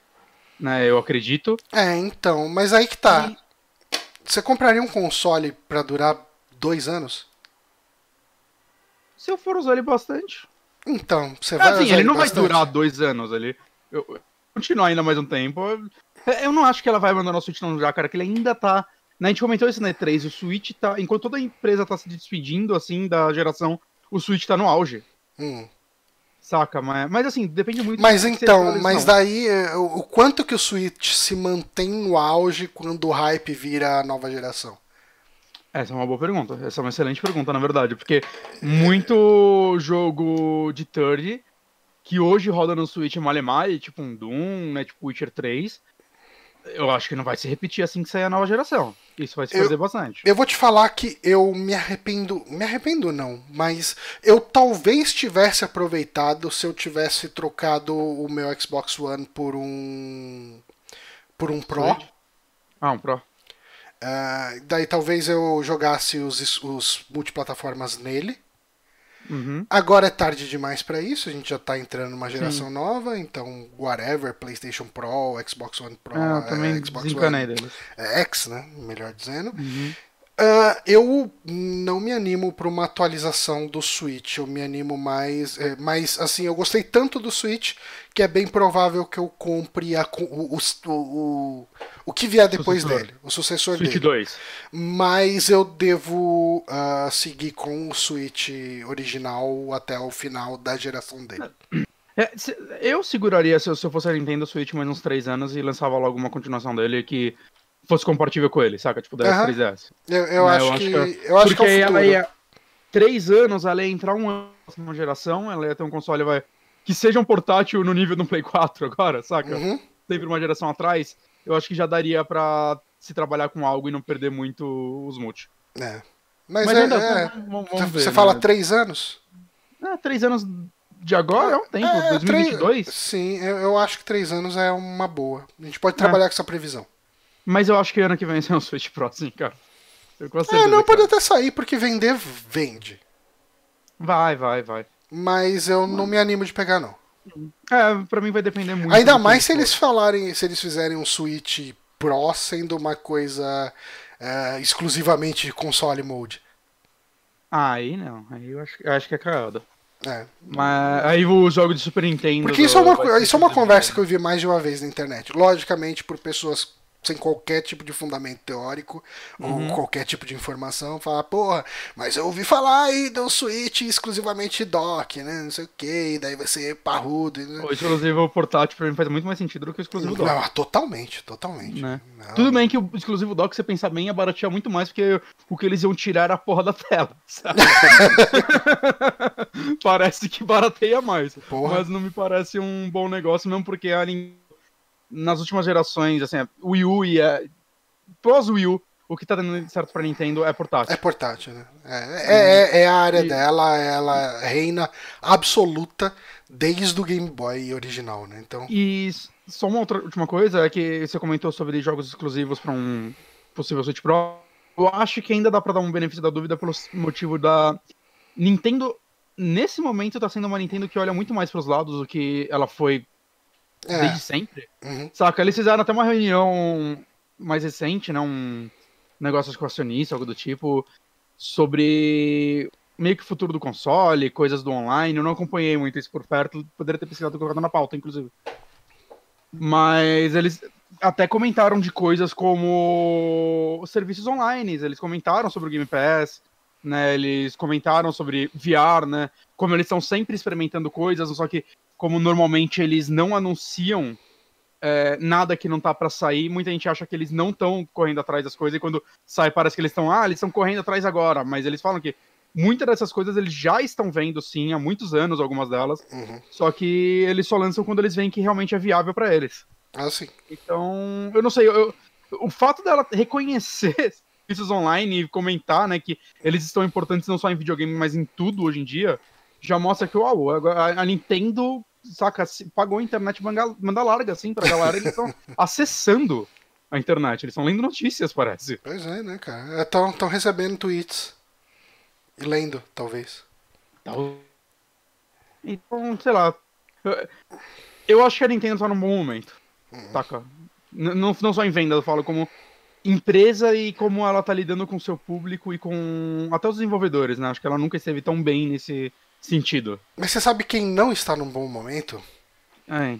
Né, eu acredito. é, então, mas aí que tá. E- Você compraria um console pra durar dois anos? se eu for usar ele bastante. Então, você vai Assim, usar ele não bastante? vai durar dois anos ali. Eu, continuar ainda mais um tempo. Eu, não acho que ela vai abandonar o Switch não já, cara, que ele ainda tá. Né, a gente comentou isso na E3, o Switch tá. Enquanto toda a empresa tá se despedindo, assim, da geração, o Switch tá no auge. Hum. Saca? Mas, mas assim, depende muito Mas do que seja então, mas daí, é, o quanto que o Switch se mantém no auge quando o hype vira a nova geração? Essa é uma boa pergunta. Essa é uma excelente pergunta, na verdade. Porque muito jogo de third que hoje roda no Switch male male, tipo um Doom, né? Tipo Witcher 3. Eu acho que não vai se repetir assim que sair a nova geração. Isso vai se Eu- fazer bastante. Eu vou te falar que eu me arrependo. Me arrependo não, mas eu talvez tivesse aproveitado se eu tivesse trocado o meu Xbox One por um. por um Pro. Ah, um Pro. Ah, daí talvez eu jogasse os, os multiplataformas nele. Uhum. Agora é tarde demais pra isso, a gente já tá entrando numa geração nova, então whatever, PlayStation Pro, Xbox One Pro, Ah, é, Xbox One deles. é, X, né? Melhor dizendo. Uhum. Uh, eu não me animo para uma atualização do Switch. Eu me animo mais. É, mas, assim, eu gostei tanto do Switch que é bem provável que eu compre a, o, o, o, o que vier depois sucessor. dele, o sucessor Switch dele. 2. Mas eu devo uh, seguir com o Switch original até o final da geração dele. É, eu seguraria se eu, se eu fosse a Nintendo Switch mais uns 3 anos e lançava logo uma continuação dele que fosse compatível com ele, saca? Tipo, 10, uhum. 3DS. Eu, eu, né? acho, eu acho que, que eu acho porque que é ela ia. Três anos, ela ia entrar um ano numa geração, ela ia ter um console vai, que seja um portátil no nível do Play 4 agora, saca? Uhum. Sempre uma geração atrás, eu acho que já daria pra se trabalhar com algo e não perder muito os multi. É. Mas, Mas é, ainda, é, vamos, vamos ver, Você né? fala três anos? É, três anos de agora é um tempo, é, 2022. Três, sim, eu, eu, acho que três anos é uma boa. A gente pode trabalhar é. com essa previsão. Mas eu acho que ano que vem [LAUGHS] sai um Switch Pro, sim, cara. Eu é, não, pode até sair, porque vender, vende. Vai, vai, vai. Mas eu não me animo de pegar, não. É, pra mim vai depender muito. Ainda mais se eles falarem, se eles fizerem um Switch Pro sendo uma coisa é, exclusivamente console mode. Ah, aí não. Aí eu acho, eu acho que é cagada. É. Mas aí o jogo de Super Nintendo. Porque isso é uma, isso é uma conversa que eu vi mais de uma vez na internet. Logicamente, por pessoas sem qualquer tipo de fundamento teórico uhum. ou qualquer tipo de informação, falar, porra, mas eu ouvi falar aí do Switch exclusivamente dock, né? Não sei o que, daí vai ser parrudo. Né? O exclusivo portátil pra mim faz muito mais sentido do que o exclusivo dock. Não, totalmente, totalmente. Né? Tudo bem que o exclusivo dock, você pensar bem, ia baratear muito mais, porque o que eles iam tirar era a porra da tela. [LAUGHS] [LAUGHS] parece que barateia mais. Porra. Mas não me parece um bom negócio, mesmo porque a nas últimas gerações, assim, Wii U e a... pós Wii U, o que tá dando certo pra Nintendo é portátil. É portátil, né? É, é, é a área e... dela, ela reina absoluta desde o Game Boy original, né? Então... E só uma outra última coisa é que você comentou sobre jogos exclusivos para um possível Switch Pro. Eu acho que ainda dá para dar um benefício da dúvida pelo motivo da Nintendo nesse momento tá sendo uma Nintendo que olha muito mais para os lados do que ela foi é. desde sempre. Uhum. Saca? Eles fizeram até uma reunião mais recente, né? Um negócio com acionista, algo do tipo, sobre meio que o futuro do console, coisas do online. Eu não acompanhei muito isso por perto, poderia ter pesquisado e colocado na pauta, inclusive. Mas eles até comentaram de coisas como serviços online, eles comentaram sobre o Game Pass, né? Eles comentaram sobre VR, né? Como eles estão sempre experimentando coisas, só que como normalmente eles não anunciam é, nada que não tá para sair, muita gente acha que eles não estão correndo atrás das coisas, e quando sai parece que eles estão, ah, eles estão correndo atrás agora, mas eles falam que muitas dessas coisas eles já estão vendo sim há muitos anos, algumas delas, uhum. só que eles só lançam quando eles veem que realmente é viável para eles. Ah, sim. Então, eu não sei, eu, o fato dela reconhecer [LAUGHS] serviços online e comentar, né, que eles estão importantes não só em videogame, mas em tudo hoje em dia, já mostra que, uau, a, a Nintendo saca, pagou a internet manda larga, assim, pra galera, eles estão [LAUGHS] acessando a internet, eles estão lendo notícias, parece. Pois é, né, cara? Estão recebendo tweets. E lendo, talvez. Então, sei lá. Eu, acho que a Nintendo tá num bom momento. Uhum. Saca? Não, não só em venda, eu falo como empresa e como ela tá lidando com o seu público e com até os desenvolvedores, né? Acho que ela nunca esteve tão bem nesse, sentido. Mas você sabe quem não está num bom momento? É.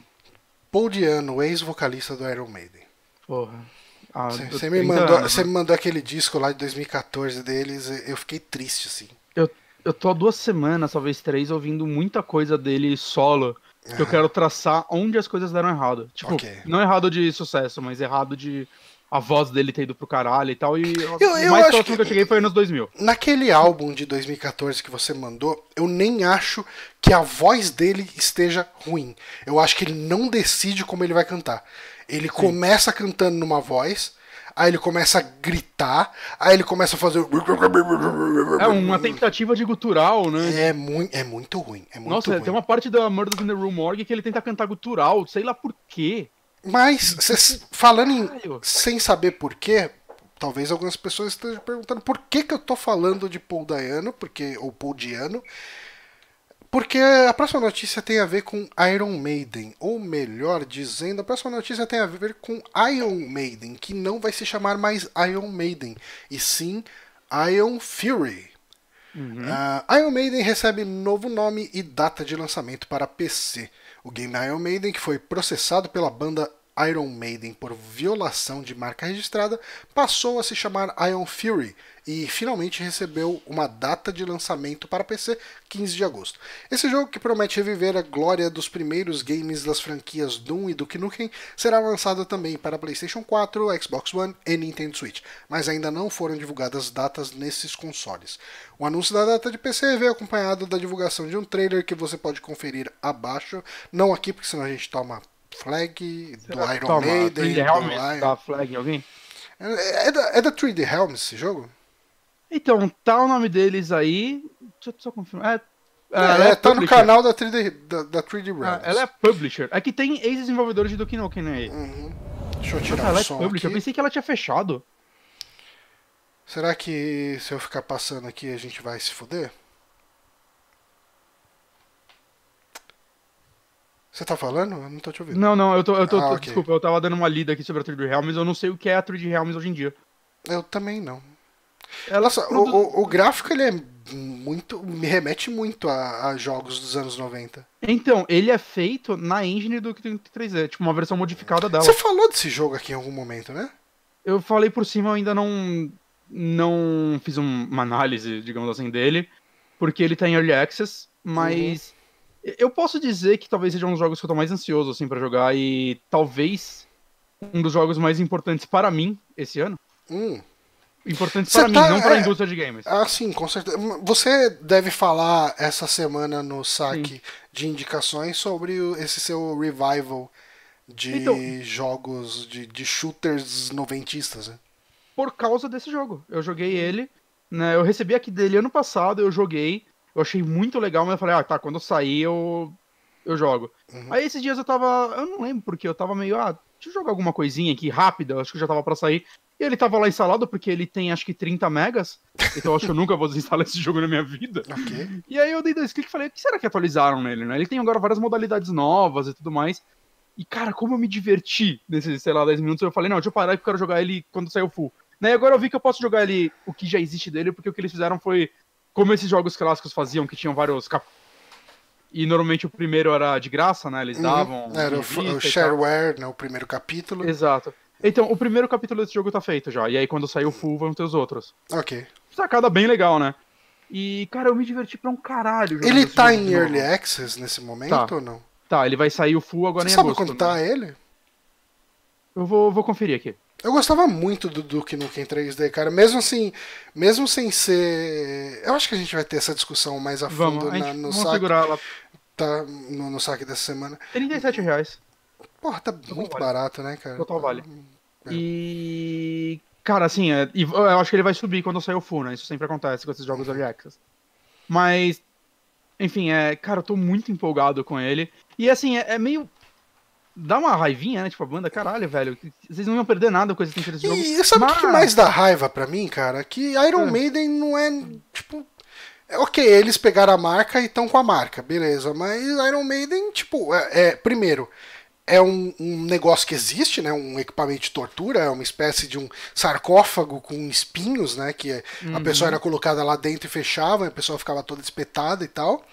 Paul Diano, ex-vocalista do Iron Maiden. Porra. Ah, você, me mandou, você me mandou aquele disco lá de 2014 deles, eu fiquei triste, assim. Eu, eu tô há duas semanas, talvez três, ouvindo muita coisa dele solo. Que eu quero traçar onde as coisas deram errado. Tipo, okay. não errado de sucesso, mas errado de a voz dele ter ido pro caralho e tal. E eu, eu o mais próximo que, que eu cheguei foi nos 2000. Naquele álbum de 2014 que você mandou, eu nem acho que a voz dele esteja ruim. Eu acho que ele não decide como ele vai cantar. Ele Sim. começa cantando numa voz, aí ele começa a gritar, aí ele começa a fazer. É uma tentativa de gutural, né? É, muito, é muito ruim. É muito Nossa, ruim. tem uma parte da Murder in the Room Morgue que ele tenta cantar gutural, sei lá por quê. Mas, cês, falando em, sem saber porquê, talvez algumas pessoas estejam perguntando por que, que eu tô falando de Paul Dayano, porque, ou Paul Diano, porque a próxima notícia tem a ver com Iron Maiden, ou melhor dizendo, a próxima notícia tem a ver com Iron Maiden, que não vai se chamar mais Iron Maiden, e sim Iron Fury. Uhum. Uh, Iron Maiden recebe novo nome e data de lançamento para PC. O game Iron Maiden, que foi processado pela banda Iron Maiden por violação de marca registrada, passou a se chamar Iron Fury e finalmente recebeu uma data de lançamento para PC, 15 de agosto. Esse jogo, que promete reviver a glória dos primeiros games das franquias Doom e Duke Nukem, será lançado também para PlayStation 4, Xbox One e Nintendo Switch, mas ainda não foram divulgadas datas nesses consoles. O anúncio da data de PC veio acompanhado da divulgação de um trailer que você pode conferir abaixo, não aqui porque senão a gente toma flag Será do Iron Maiden. 3D Helms dá flag em alguém? É, é, da, é da 3D Helms esse jogo? Então, tá o nome deles aí. Deixa eu só confirmar. É, é, é tá publisher. no canal da 3D, da, da 3D Realms. Ah, ela é publisher. Aqui tem ex-desenvolvedores de Duke Nukem aí. Uhum. Deixa eu tirar Nossa, o som é publisher. Aqui. Eu pensei que ela tinha fechado. Será que se eu ficar passando aqui a gente vai se fuder? Você tá falando? Eu não tô te ouvindo. Não, não, eu tô. Eu tô, ah, tô okay. Desculpa, eu tava dando uma lida aqui sobre a 3D Realms, eu não sei o que é a 3D Realms hoje em dia. Eu também não. Ela produ... o, o, o, gráfico ele é muito. me remete muito a, a, jogos dos anos 90. Então, ele é feito na engine do 3D, tipo uma versão modificada dela. Você falou desse jogo aqui em algum momento, né? Eu falei por cima, eu ainda não. não fiz uma análise, digamos assim, dele, porque ele tá em Early Access, mas. Uhum eu posso dizer que talvez seja um dos jogos que eu tô mais ansioso assim para jogar e talvez um dos jogos mais importantes para mim esse ano. Hum. Importantes para tá, mim, não para a é, indústria de games. Ah, sim, com certeza. Você deve falar essa semana no saque sim. de indicações sobre esse seu revival de então, jogos de, de shooters noventistas, né? Por causa desse jogo. Eu joguei ele, né? Eu recebi aqui dele ano passado, eu joguei. Eu achei muito legal, mas eu falei, ah, tá, quando eu sair eu, eu jogo. Uhum. Aí esses dias eu tava. Eu não lembro porque eu tava meio, ah, deixa eu jogar alguma coisinha aqui rápida, acho que já tava para sair. E ele tava lá instalado porque ele tem acho que 30 megas. Então eu acho que eu nunca vou desinstalar esse jogo na minha vida. [LAUGHS] Okay. E aí eu dei dois cliques e falei, o que será que atualizaram nele, né? Ele tem agora várias modalidades novas e tudo mais. E, cara, como eu me diverti nesses, sei lá, 10 minutos, eu falei, não, deixa eu parar eu quero jogar ele quando sair o full. Né, e agora eu vi que eu posso jogar ele, o que já existe dele, porque o que eles fizeram foi como esses jogos clássicos faziam, que tinham vários cap... E normalmente o primeiro era de graça, né? Eles uhum. davam. Uhum. Era o, o shareware, né? O primeiro capítulo. Exato. Então, o primeiro capítulo desse jogo tá feito já. E aí, quando sair o full, vão ter os outros. Ok. Sacada bem legal, né? E, cara, eu me diverti pra um caralho. Ele tá em Early Access nesse momento tá. ou não? Tá, ele vai sair o full agora Você em agosto. Sabe quando tá né? ele? Eu vou, vou conferir aqui. Eu gostava muito do Duke Nukem 3D, cara. Mesmo assim, mesmo sem ser. Eu acho que a gente vai ter essa discussão mais a fundo vamos, na, no vamos. Segurar ela. Tá no, no saque dessa semana. 37 reais. Porra, tá Total muito vale. barato, né, cara? Total vale. É. E. Cara, assim, é, eu acho que ele vai subir quando sair o full, né? Isso sempre acontece com esses jogos Early Access. Mas. Enfim, é. Cara, eu tô muito empolgado com ele. E assim, é, é meio dá uma raivinha, né? Tipo, a banda, caralho, velho. Vocês não iam perder nada com esse jogo. E sabe o mas... que mais dá raiva pra mim, cara? Que Iron é. Maiden não é, tipo. Ok, eles pegaram a marca e estão com a marca, beleza. Mas Iron Maiden, tipo, é, é primeiro, é um, um, negócio que existe, né? Um equipamento de tortura, é uma espécie de um sarcófago com espinhos, né? Que uhum. a pessoa era colocada lá dentro e fechava, a pessoa ficava toda espetada e tal.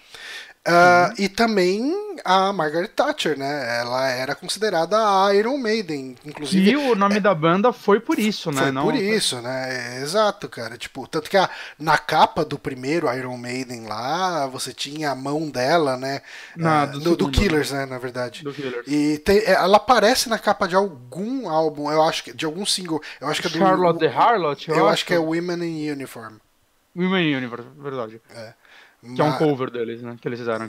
Uh. E também a Margaret Thatcher, né? Ela era considerada a Iron Maiden, inclusive. E o nome é, da banda foi por isso, né? Foi Não... por isso, né? Exato, cara. Tipo, tanto que a, na capa do primeiro Iron Maiden lá, você tinha a mão dela, né? Na, uh, do, do, do, Killers, né? Na verdade. Do Killers. E tem, é, ela aparece na capa de algum álbum, eu acho que de algum single. Eu acho que é do Charlotte the Harlot. Eu, eu acho que é Women in Uniform. Women in Uniform, verdade. É. Que é um cover deles, né? Que eles fizeram.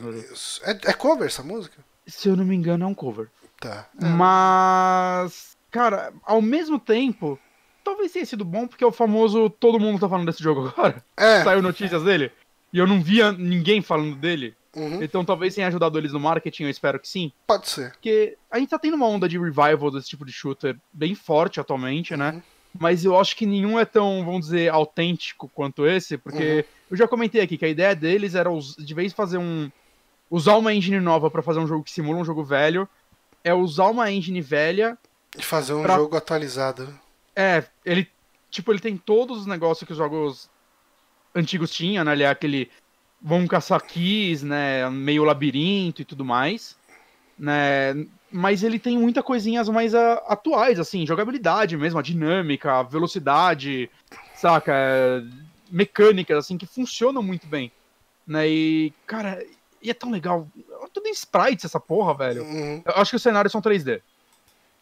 É, é cover essa música? Se eu não me engano, é um cover. Tá. É. Mas, cara, ao mesmo tempo, talvez tenha sido bom, porque é o famoso todo mundo tá falando desse jogo agora. É. Saiu notícias dele. E eu não via ninguém falando dele. Uhum. Então talvez tenha ajudado eles no marketing, eu espero que sim. Pode ser. Porque a gente tá tendo uma onda de revival desse tipo de shooter bem forte atualmente, né? uhum. né? Mas eu acho que nenhum é tão, vamos dizer, autêntico quanto esse, porque uhum. eu já comentei aqui que a ideia deles era, de vez fazer um. usar uma engine nova para fazer um jogo que simula um jogo velho, é usar uma engine velha. E fazer um pra... jogo atualizado. É, ele. Tipo, ele tem todos os negócios que os jogos antigos tinham, né? Ele é aquele. Vão caçar keys, né? Meio labirinto e tudo mais. Né? Mas ele tem muita coisinhas mais a, atuais, assim, jogabilidade mesmo, a dinâmica, a velocidade, saca? Mecânicas, assim, que funcionam muito bem. Né? E, cara, e é tão legal. Tudo em sprites essa porra, velho. Uhum. Eu acho que os cenários são 3D.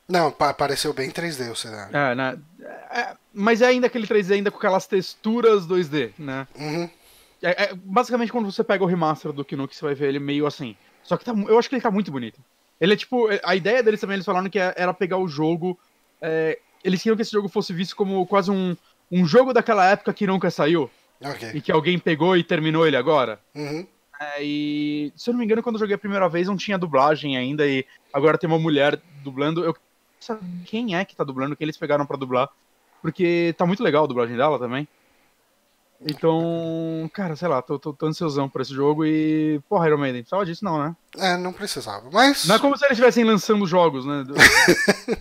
Não, pa pareceu bem 3D o cenário. É, né? É, mas é ainda aquele 3D ainda com aquelas texturas 2D, né? Uhum. É, é, basicamente, quando você pega o remaster do Knuck, você vai ver ele meio assim. Só que tá, eu acho que ele tá muito bonito. Ele é tipo. A ideia deles também, eles falaram que é, era pegar o jogo. É, eles queriam que esse jogo fosse visto como quase um, um jogo daquela época que nunca saiu. Ok. E que alguém pegou e terminou ele agora. Uhum. É, e se eu não me engano, quando eu joguei a primeira vez, não tinha dublagem ainda. E agora tem uma mulher dublando. Eu sabe quem é que tá dublando, quem eles pegaram pra dublar. Porque tá muito legal a dublagem dela também. Então, cara, sei lá, tô, tô, tô ansiosão por esse jogo e. Porra, Iron Maiden, precisava disso não, né? É, não precisava. Mas. Não é como se eles estivessem lançando jogos, né? [LAUGHS]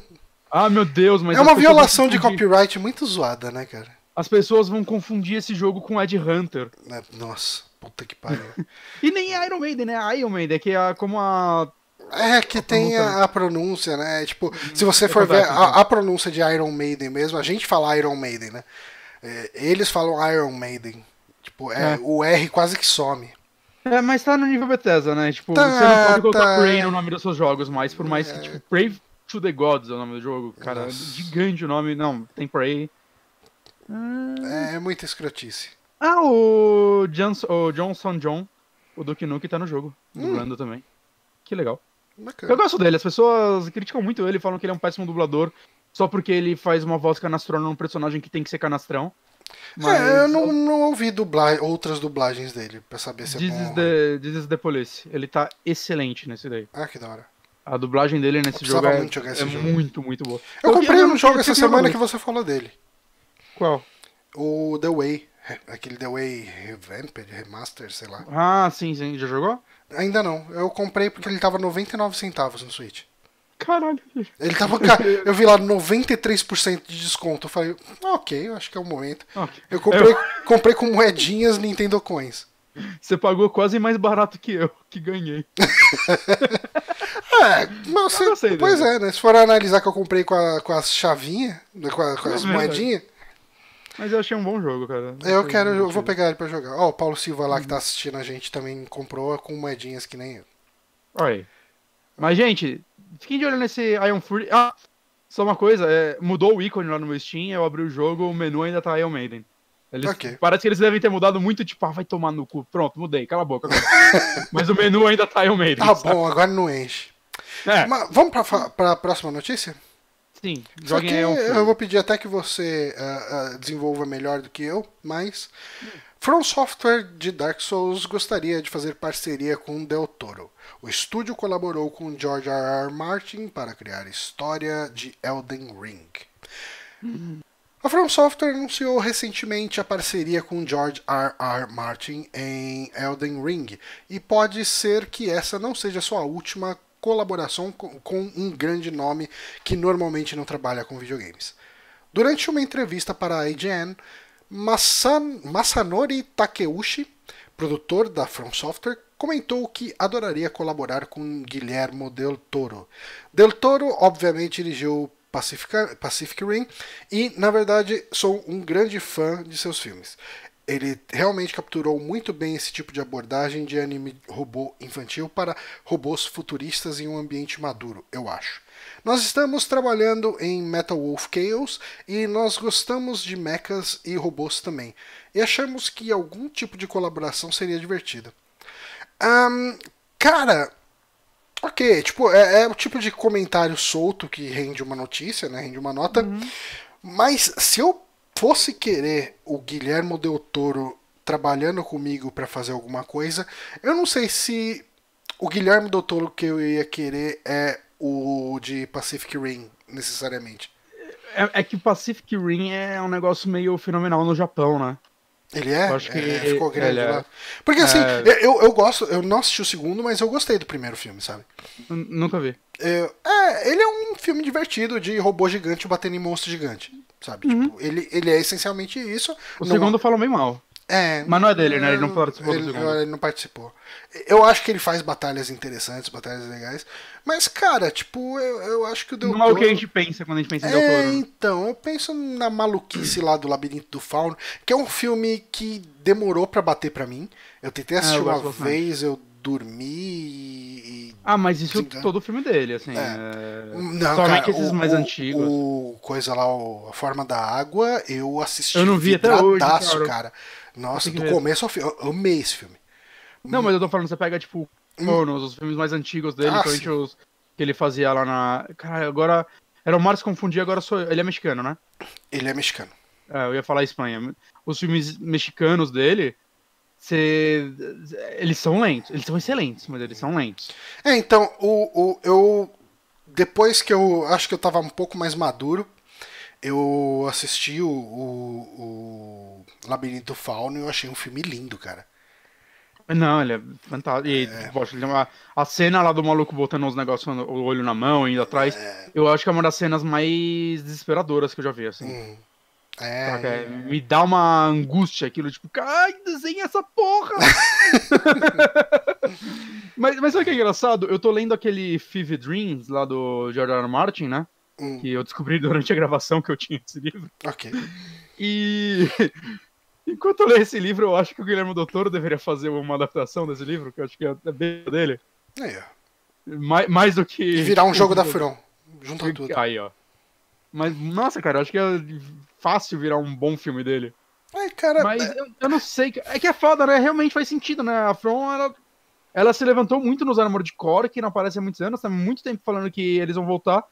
ah, meu Deus, mas. é uma violação de copyright muito zoada, né, cara? As pessoas vão confundir esse jogo com Ed Hunter. É, nossa, puta que pariu. [LAUGHS] e nem Iron Maiden, né? Iron Maiden, que é como a. É, que a tem a, a, pronúncia, né? Tipo, se você for ver a, a, pronúncia de Iron Maiden mesmo, a gente fala Iron Maiden, né? É, eles falam Iron Maiden. Tipo, é, é, o R quase que some. É, mas tá no nível Bethesda, né? Tipo, tá, você não pode colocar tá... Pray no nome dos seus jogos mais, por mais que, é. tipo, Pray to the Gods é o nome do jogo. Cara, Nossa. gigante o nome. Não, tem Pray. É, é muita escrotice. Ah, o, Johnson, o Johnson John, o Duke Nuke tá no jogo, hum. dublando também. Que legal. Bacana. Eu gosto dele, as pessoas criticam muito ele, falam que ele é um péssimo dublador, só porque ele faz uma voz canastrona num personagem que tem que ser canastrão. Mas... É, eu não, não ouvi dublar, outras dublagens dele pra saber se This é bom. Is the, This is the Police. Ele tá excelente nesse daí. Ah, que da hora. A dublagem dele nesse jogo é, muito, é jogo. muito, muito boa. Eu, eu comprei um jogo essa semana que você falou dele. Qual? O The Way. Aquele The Way Revamped, Remaster, sei lá. Ah, sim, sim. Já jogou? Ainda não. Eu comprei porque ele tava 99 centavos no Switch. Caralho. Ele tava. [LAUGHS] eu vi lá 93% de desconto. Eu falei, ok, eu acho que é o momento. Okay. Eu comprei, eu... [LAUGHS] comprei com moedinhas Nintendo Coins. Você pagou quase mais barato que eu, que ganhei. [LAUGHS] é, mas você, pois é, né? Se for analisar que eu comprei com, a, com as chavinhas, né, com, a, com as é moedinhas. Mas eu achei um bom jogo, cara. Eu quero, eu vou pegar ele pra jogar. Ó, oh, o Paulo Silva lá que tá assistindo a gente também comprou com moedinhas que nem eu. Olha aí. Mas, gente, fiquem de olho nesse Iron Fury. Ah, só uma coisa, é, mudou o ícone lá no meu Steam, eu abri o jogo, o menu ainda tá Iron Maiden. Eles, okay. Parece que eles devem ter mudado muito, tipo, ah, vai tomar no cu. Pronto, mudei, cala a boca. [LAUGHS] Mas o menu ainda tá Iron Maiden. Tá sabe? bom, agora não enche. É. Mas vamos pra, pra próxima notícia? Sim, Iron Fury. Eu vou pedir até que você uh, uh, desenvolva melhor do que eu, mas. From Software de Dark Souls gostaria de fazer parceria com Del Toro. O estúdio colaborou com George R. R. Martin para criar a história de Elden Ring. A From Software anunciou recentemente a parceria com George R. R. Martin em Elden Ring, e pode ser que essa não seja sua última colaboração com um grande nome que normalmente não trabalha com videogames. Durante uma entrevista para a IGN, Masan, Masanori Takeuchi, produtor da From Software, comentou que adoraria colaborar com Guilhermo Del Toro. Del Toro, obviamente, dirigiu Pacific, Pacific Rim e, na verdade, sou um grande fã de seus filmes. Ele realmente capturou muito bem esse tipo de abordagem de anime robô infantil para robôs futuristas em um ambiente maduro, eu acho. Nós estamos trabalhando em Metal Wolf Chaos e nós gostamos de mechas e robôs também. E achamos que algum tipo de colaboração seria divertida. Um, cara, ok, tipo, é, é, o tipo de comentário solto que rende uma notícia, né? Rende uma nota. Uhum. Mas se eu fosse querer o Guilhermo Del Toro trabalhando comigo para fazer alguma coisa, eu não sei se o Guilherme Del Toro que eu ia querer é o de Pacific Rim, necessariamente. É, é, que Pacific Rim é um negócio meio fenomenal no Japão, né? Ele é? Eu acho que é, ficou grande é. lá. Porque assim, é... eu, eu gosto, eu não assisti o segundo, mas eu gostei do primeiro filme, sabe? N nunca vi. É, é, ele é um filme divertido de robô gigante batendo em monstro gigante, sabe? Uhum. Tipo, ele, ele é essencialmente isso. O segundo é... falou bem mal. É, Mas não é dele, né? Ele não participou ele, do segundo. ele não participou. Eu acho que ele faz batalhas interessantes, batalhas legais. Mas, cara, tipo, eu, eu acho que o Del Não é o que a Toro- gente pensa quando a gente pensa em Del É, Toro. então, eu penso na maluquice lá do Labirinto do Fauno, que é um filme que demorou pra bater pra mim. Eu tentei assistir eu uma vez, eu dormi e. Ah, mas isso Sim, todo filme dele, assim. É. é... Não, Somente cara, esses o, mais o- antigos. O coisa lá, o- a forma da água, eu assisti Eu não vi até hoje, cara. cara. Nossa, que do começo ao fim. Eu amei esse filme. Não, mas eu tô falando, você pega, tipo, Cronos, os filmes mais antigos dele, Hum. Ah, principalmente os que ele fazia lá na. Cara, agora. Era o Marcos confundir, agora sou eu. Ele é mexicano, né? Ele é mexicano. É, eu ia falar Espanha. Os filmes mexicanos dele, você... eles são lentos. Eles são excelentes, mas eles são lentos. É, então, o, o, eu. Depois que eu. Acho que eu tava um pouco mais maduro, eu assisti o, o, o Labirinto Fauno e eu achei um filme lindo, cara. Não, ele é fantástico. E, poxa, tem uma- a cena lá do maluco botando os negócios, o olho na mão, indo atrás, eu acho que é uma das cenas mais desesperadoras que eu já vi, assim. Hum. Saca? É. É, Me dá uma angústia aquilo, tipo, ai, desenha essa porra! [LAUGHS] mas, mas sabe o que é engraçado? Eu tô lendo aquele Fever Dreams lá do George R. R. Martin, né? Hum. Que eu descobri durante a gravação que eu tinha esse livro. Ok. E [LAUGHS] enquanto eu leio esse livro, eu acho que o Guilherme Doutor deveria fazer uma adaptação desse livro, que eu acho que é é bem dele. Ó. Mais, mais do que. E virar um jogo da [LAUGHS] From. Junta tudo. Aí, ó. Mas, nossa, cara, eu acho que é fácil virar um bom filme dele. É, cara. Mas eu, eu não sei. É que é foda, né? Realmente faz sentido, né? A From, ela, ela se levantou muito nos Armored Core, que não aparece há muitos anos, tá muito tempo falando que eles vão voltar.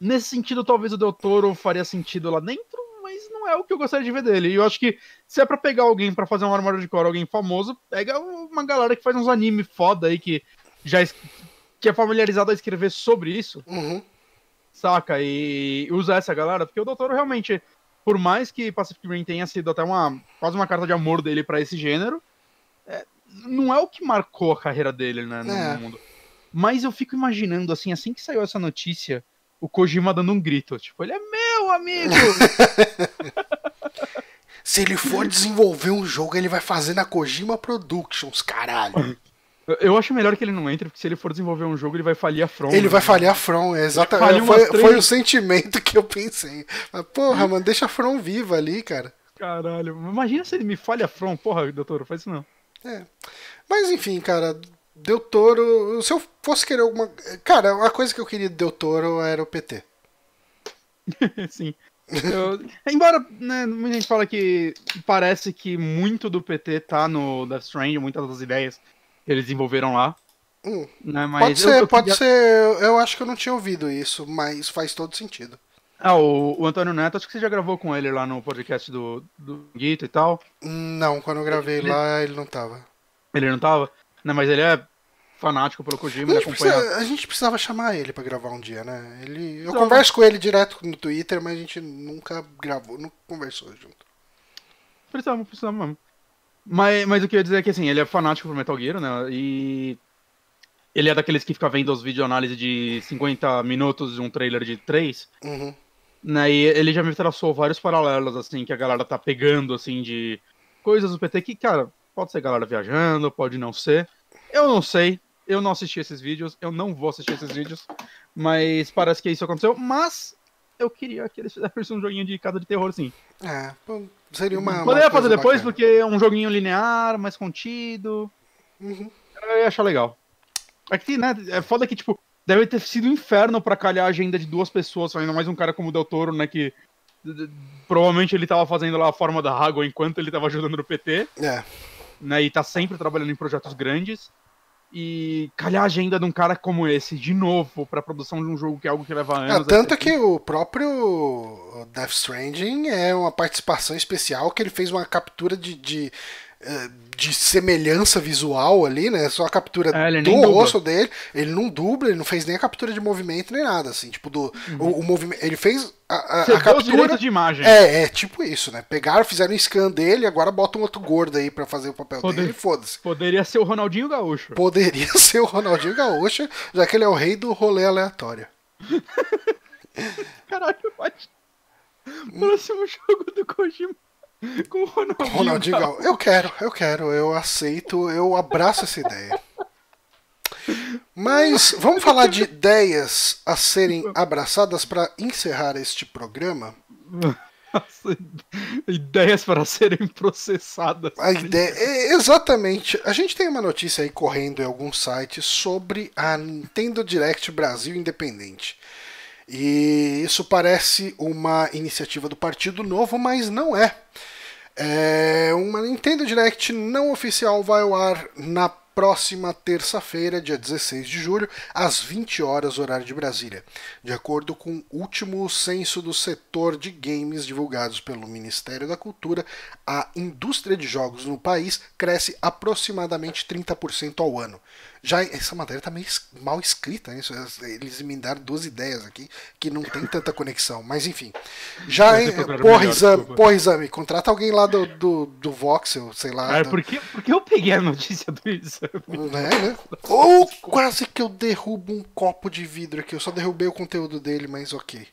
Nesse sentido, talvez o Del Toro faria sentido lá dentro, mas não é o que eu gostaria de ver dele. E eu acho que se é pra pegar alguém pra fazer um Armored Core, alguém famoso, pega uma galera que faz uns anime foda aí, que já es- que é familiarizado a escrever sobre isso Uhum. saca? E usa essa galera, porque o Doutor realmente, por mais que Pacific Rim tenha sido até uma quase uma carta de amor dele pra esse gênero, é, não é o que marcou a carreira dele né, no É. mundo. Mas eu fico imaginando, assim, assim que saiu essa notícia, o Kojima dando um grito, tipo, ele é meu amigo! [LAUGHS] Se ele for desenvolver um jogo, ele vai fazer na Kojima Productions, caralho. eu acho melhor que ele não entre, porque se ele for desenvolver um jogo, ele vai falir a From. Ele né? vai falhar a From, é exatamente. falia Foi, três- foi o sentimento que eu pensei. Mas, porra, mano, deixa a From viva ali, cara. Caralho, imagina se ele me falha a From, porra, doutor, faz isso não. É. Mas enfim, cara, Del Toro. Se eu fosse querer alguma. Cara, uma coisa que eu queria do Del Toro era o PT. [LAUGHS] Sim. Eu- embora, né, muita gente fala que parece que muito do PT tá no Death Stranding, muitas das ideias eles desenvolveram lá. Hum. Né, mas Pode eu- ser, eu pode queria- ser. Eu, eu acho que eu não tinha ouvido isso, mas faz todo sentido. Ah, o, o Antônio Neto, acho que você já gravou com ele lá no podcast do, do Guito e tal. Não, quando eu gravei Ele- lá, ele não tava. Ele não tava, né, mas ele é fanático pelo Kojima, A ele gente, acompanha. precisa- a gente precisava chamar ele pra gravar um dia, né? Ele, eu Não. converso com ele direto no Twitter, mas a gente nunca gravou, nunca conversou junto. Precisamos, precisamos mesmo. Mas, mas o que eu ia dizer é que assim, ele é fanático por Metal Gear, né? E ele é daqueles que fica vendo os vídeos análise de 50 minutos de um trailer de 3. Uhum. né, e ele já me traçou vários paralelos, assim, que a galera tá pegando, assim, de coisas do PT que, cara, pode ser galera viajando, pode não ser. Eu não sei, eu não assisti esses vídeos, eu não vou assistir esses vídeos, mas parece que isso aconteceu, mas eu queria que eles fizessem um joguinho de casa de terror, sim. É, seria uma. uma Poderia coisa fazer depois, bacana. porque é um joguinho linear, mais contido, Uhum. eu ia achar legal. É que, né, é foda que, tipo, deve ter sido um inferno pra calhar a agenda de duas pessoas, ainda mais um cara como o Del Toro, né, que provavelmente ele tava fazendo lá a forma da água enquanto ele tava ajudando no PT, É. né, e tá sempre trabalhando em projetos grandes. E calhar a agenda de um cara como esse, de novo, pra produção de um jogo que é algo que leva É, anos. tanto é- que o próprio Death Stranding é uma participação especial que ele fez uma captura de, de, de semelhança visual ali, né? Só a captura É, do rosto dele. Ele não dubla, ele não fez nem a captura de movimento nem nada, assim. Tipo, do, o, o movimento. Ele fez a, a, a captura. de imagem. É, é, tipo isso, né? Pegaram, fizeram um scan dele, agora bota um outro gordo aí pra fazer o papel Poder- dele, foda-se. Poderia ser o Ronaldinho Gaúcho. Poderia [LAUGHS] ser o Ronaldinho Gaúcho, já que ele é o rei do rolê aleatório. [LAUGHS] Caralho, pode. Próximo jogo do Kojima. [LAUGHS] Com o Ronaldinho. Ronaldinho Gaúcho. Eu quero, eu quero, eu aceito, eu abraço essa ideia. Mas vamos falar de ideias a serem abraçadas para encerrar este programa. Ideias para serem processadas. A ideia, é, exatamente. A gente tem uma notícia aí correndo em alguns sites sobre a Nintendo Direct Brasil Independente. E isso parece uma iniciativa do Partido Novo, mas não é. É uma Nintendo Direct não oficial vai ao ar na próxima terça-feira, dia 16 de julho, às 20 horas, horário de Brasília. De acordo com o último censo do setor de games divulgados pelo Ministério da Cultura, a indústria de jogos no país cresce aproximadamente 30% ao ano. Já essa matéria tá meio mal escrita, né? eles emendaram duas ideias aqui que não tem tanta conexão, mas enfim. Já porra, exame, porra, exame, contrata alguém lá do, do, do Voxel, sei lá. É, do... porque, porque eu peguei a notícia do exame. É, né? Ou quase que eu derrubo um copo de vidro aqui. Eu só derrubei o conteúdo dele, mas ok.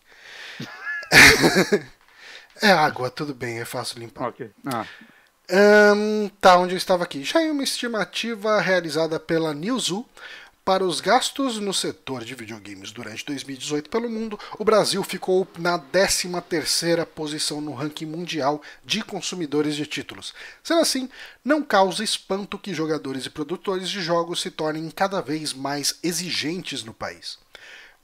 [LAUGHS] [LAUGHS] é água, tudo bem, é fácil limpar. Ok. Ah. Um, tá, onde eu estava aqui. Já em uma estimativa realizada pela Newzoo para os gastos no setor de videogames durante 2018 pelo mundo, o Brasil ficou na 13ª posição no ranking mundial de consumidores de títulos. Sendo assim, não causa espanto que jogadores e produtores de jogos se tornem cada vez mais exigentes no país.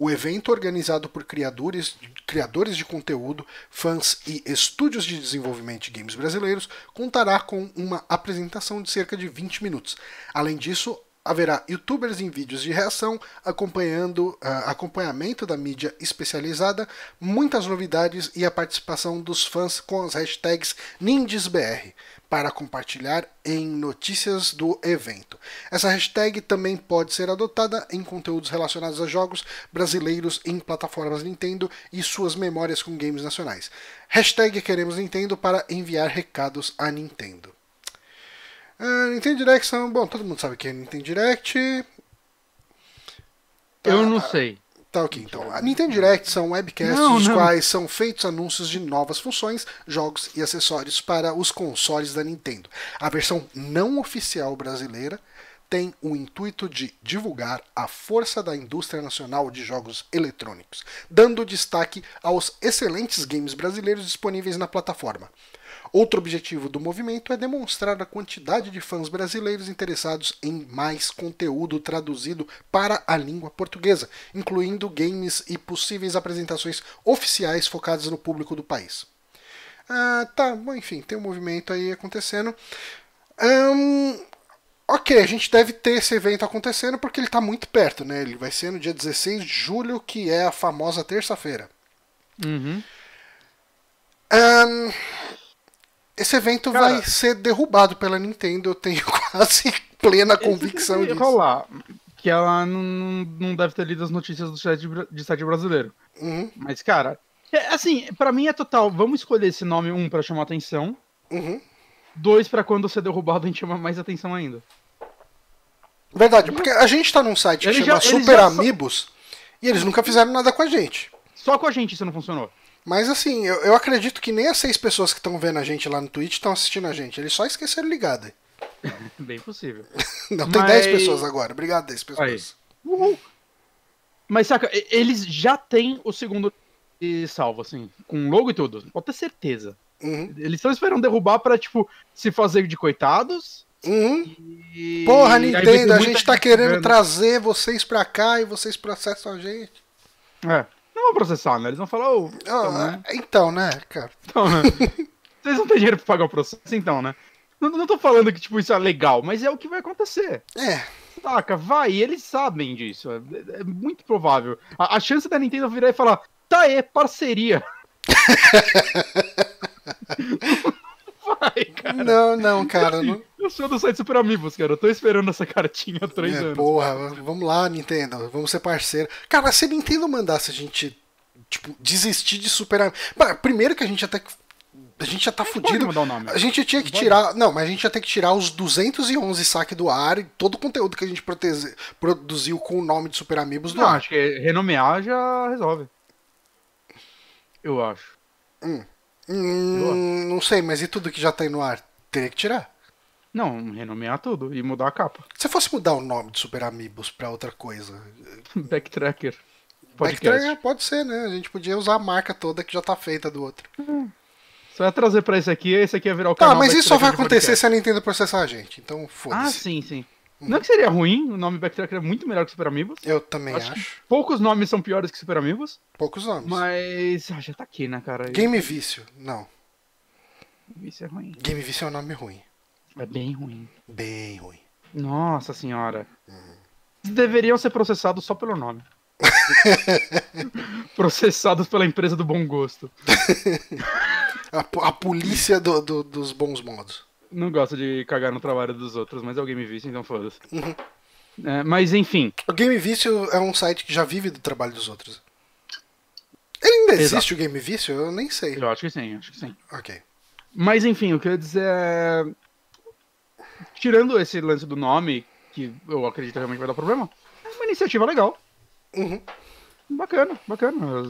O evento, organizado por criadores, criadores de conteúdo, fãs e estúdios de desenvolvimento de games brasileiros, contará com uma apresentação de cerca de 20 minutos. Além disso, haverá youtubers em vídeos de reação, acompanhando uh, acompanhamento da mídia especializada, muitas novidades e a participação dos fãs com as hashtags NindesBR para compartilhar em notícias do evento. Essa hashtag também pode ser adotada em conteúdos relacionados a jogos brasileiros em plataformas Nintendo e suas memórias com games nacionais. Hashtag Queremos Nintendo para enviar recados à Nintendo. Uh, Nintendo Direct são. Bom, todo mundo sabe que é Nintendo Direct. Eu não sei. Tá ok, então. A Nintendo Direct são webcasts não, nos quais são feitos anúncios de novas funções, jogos e acessórios para os consoles da Nintendo. A versão não oficial brasileira tem o intuito de divulgar a força da indústria nacional de jogos eletrônicos, dando destaque aos excelentes games brasileiros disponíveis na plataforma. Outro objetivo do movimento é demonstrar a quantidade de fãs brasileiros interessados em mais conteúdo traduzido para a língua portuguesa, incluindo games e possíveis apresentações oficiais focadas no público do país. Ah, tá, bom, enfim, tem um movimento aí acontecendo. Um, ok, a gente deve ter esse evento acontecendo porque ele está muito perto, né? Ele vai ser no dia 16 de julho, que é a famosa terça-feira. Uhum. Um, esse evento Cara, vai ser derrubado pela Nintendo, eu tenho [LAUGHS] quase plena convicção disso. rolar, que ela não, não deve ter lido as notícias do site, de site brasileiro. Uhum. Mas, cara, é, assim, para mim é total. Vamos escolher esse nome, um, para chamar atenção. Uhum. Dois, para quando ser derrubado a gente chamar mais atenção ainda. Verdade, porque a gente tá num site que eles chama já, Super Amigos e eles nunca fizeram nada com a gente. Só com a gente isso não funcionou. Mas assim, eu, eu acredito que nem as seis pessoas que estão vendo a gente lá no Twitch estão assistindo a gente. Eles só esqueceram ligado. [LAUGHS] Bem possível. [LAUGHS] Não, tem Mas... 10 pessoas agora. Obrigado, 10 pessoas. Uhul. Mas saca, eles já têm o segundo salvo, assim, com logo e tudo. Pode ter certeza. Uhum. Eles estão esperando derrubar pra, tipo, se fazer de coitados. Uhum. E... Porra, Nintendo, a gente tá querendo vendo. trazer vocês pra cá e vocês processam a gente. É. Não vão processar, né? Eles vão falar, oh, então, né? então, né, cara? Então, né? [LAUGHS] Vocês não têm dinheiro pra pagar o processo, então, né? Não, não tô falando que, tipo, isso é legal, mas é o que vai acontecer. É. Saca, vai, e eles sabem disso. É, é muito provável. A, a, chance da Nintendo virar e falar, tá aí, parceria. [LAUGHS] [LAUGHS] vai, cara. Não, não, cara. Assim, não... Eu sou do site Super Amigos, cara. Eu tô esperando essa cartinha há três é, anos. Porra, vamos lá, Nintendo. Vamos ser parceiro. Cara, se a Nintendo mandasse a gente, tipo, desistir de Super Amigos. Primeiro que a gente até. A gente já tá fudido. A gente tinha que tirar. Não, mas a gente ia ter que tirar os 211 saques do ar e todo o conteúdo que a gente proteze, produziu com o nome de Super Amigos do Não, ar. acho que renomear já resolve. Eu acho. Hum. Hum, não sei, mas e tudo que já tá aí no ar? Teria que tirar. Não, renomear tudo e mudar a capa. Se fosse mudar o nome de Super Amigos pra outra coisa. [LAUGHS] Backtracker. Podcast. Backtracker pode ser, né? A gente podia usar a marca toda que já tá feita do outro. Hum. Você vai trazer pra esse aqui, esse aqui ia virar o canal. Tá, mas isso só vai acontecer se a Nintendo processar a gente. Então, foda-se. Ah, sim, sim. Não é que seria ruim, o nome Backtracker é muito melhor que Super Amigos. Eu também acho. acho. Poucos nomes são piores que Super Amigos. Poucos nomes. Mas. Ah, já tá aqui, né, cara? Game Vício, não. Vício é ruim. Game Vício é um nome ruim. É bem ruim. Bem ruim. Nossa senhora. Uhum. Deveriam ser processados só pelo nome. [LAUGHS] Processados pela empresa do bom gosto. [LAUGHS] a, a polícia do, do, dos bons modos. Não gosto de cagar no trabalho dos outros, mas é o Game Vício, então foda-se. Uhum. É, mas enfim. O Game Vício é um site que já vive do trabalho dos outros. Ele ainda existe Exato. o Game Vício? Eu nem sei. Eu acho que sim, acho que sim. Ok. Mas enfim, o que eu ia dizer é. Tirando esse lance do nome, que eu acredito realmente vai dar problema, é uma iniciativa legal. Uhum. Bacana, bacana.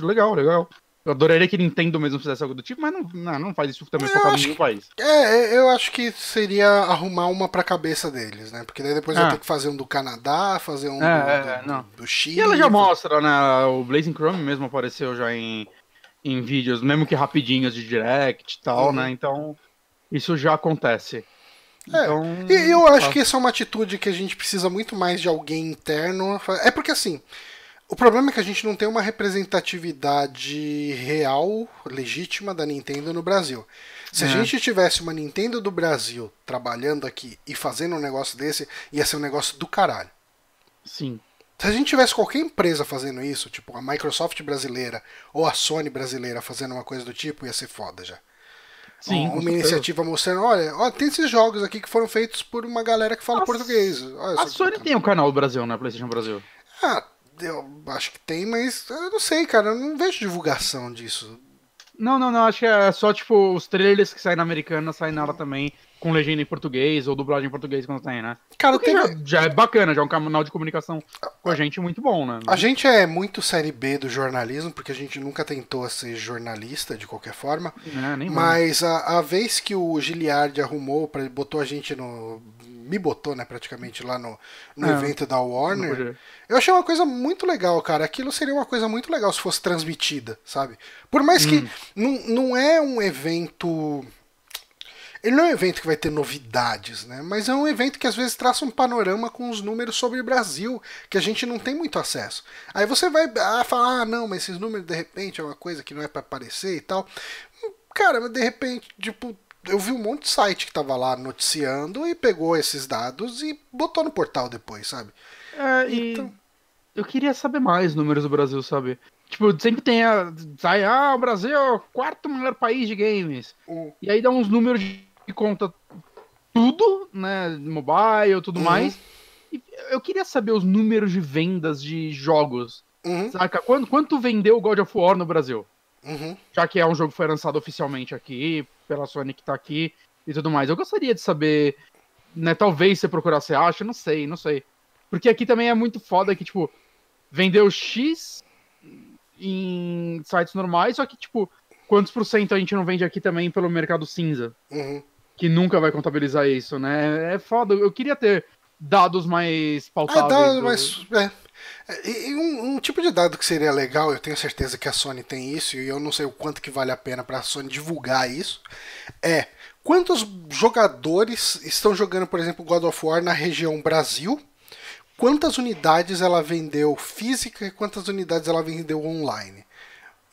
Legal, legal. Eu adoraria que Nintendo mesmo fizesse algo do tipo, mas não, não, não faz isso também focado em país. É, é, eu acho que seria arrumar uma pra cabeça deles, né? Porque daí depois ah. vai ter que fazer um do Canadá, fazer um é, do, é, do, do, Chile. E ela já mostra, né? O Blazing Chrome mesmo apareceu já em, em vídeos, mesmo que rapidinhos de direct e tal, uhum. né? Então, isso já acontece. É, então, e eu acho que essa é uma atitude que a gente precisa muito mais de alguém interno. É porque assim, o problema é que a gente não tem uma representatividade real, legítima da Nintendo no Brasil. Se é. a gente tivesse uma Nintendo do Brasil trabalhando aqui e fazendo um negócio desse, ia ser um negócio do caralho. Sim. Se a gente tivesse qualquer empresa fazendo isso, tipo a Microsoft brasileira ou a Sony brasileira fazendo uma coisa do tipo, ia ser foda já. Sim, uma iniciativa mostrando, olha, ó, tem esses jogos aqui que foram feitos por uma galera que fala a português. Olha, a Sony tem um canal do Brasil, né? PlayStation Brasil. Ah, eu acho que tem, mas eu não sei, cara. Eu não vejo divulgação disso. Não, não, não. Acho que é só, tipo, os trailers que saem na americana saem nela também com legenda em português ou dublagem em português quando tem, né? Cara, tem... já, já, é bacana, já é um canal de comunicação com a gente muito bom, né? A gente é muito série B do jornalismo, porque a gente nunca tentou ser jornalista de qualquer forma. É, mas a, a, vez que o Giliard arrumou, pra, botou a gente no me botou, né, praticamente lá no, no é, evento da Warner. Eu achei uma coisa muito legal, cara. Aquilo seria uma coisa muito legal se fosse transmitida, sabe? Por mais hum. que não, não é um evento. Ele não é um evento que vai ter novidades, né? Mas é um evento que às vezes traça um panorama com os números sobre o Brasil, que a gente não tem muito acesso. Aí você vai ah, falar, ah, não, mas esses números de repente é uma coisa que não é para aparecer e tal. Cara, mas de repente, tipo, eu vi um monte de site que tava lá noticiando e pegou esses dados e botou no portal depois, sabe? É, então... eu queria saber mais números do Brasil, sabe? Tipo, sempre tem a. Sai, ah, o Brasil é o quarto maior país de games. E aí dá uns números que conta tudo, né? Mobile, tudo uhum. mais. E eu queria saber os números de vendas de jogos. Uhum. Saca? Quanto, quanto vendeu o God of War no Brasil? Uhum. Já que é um jogo que foi lançado oficialmente aqui, pela Sony que tá aqui e tudo mais. Eu gostaria de saber, né? Talvez você procurar, você acha, não sei, não sei. Porque aqui também é muito foda que, tipo, vendeu X em sites normais, só que, tipo, quantos por cento a gente não vende aqui também pelo mercado cinza? Uhum. Que nunca vai contabilizar isso, né? É foda. Eu queria ter dados mais pautáveis. É, dados mais. É. E um, um, tipo de dado que seria legal, eu tenho certeza que a Sony tem isso, e eu não sei o quanto que vale a pena para a Sony divulgar isso, é quantos jogadores estão jogando, por exemplo, God of War na região Brasil, quantas unidades ela vendeu física e quantas unidades ela vendeu online.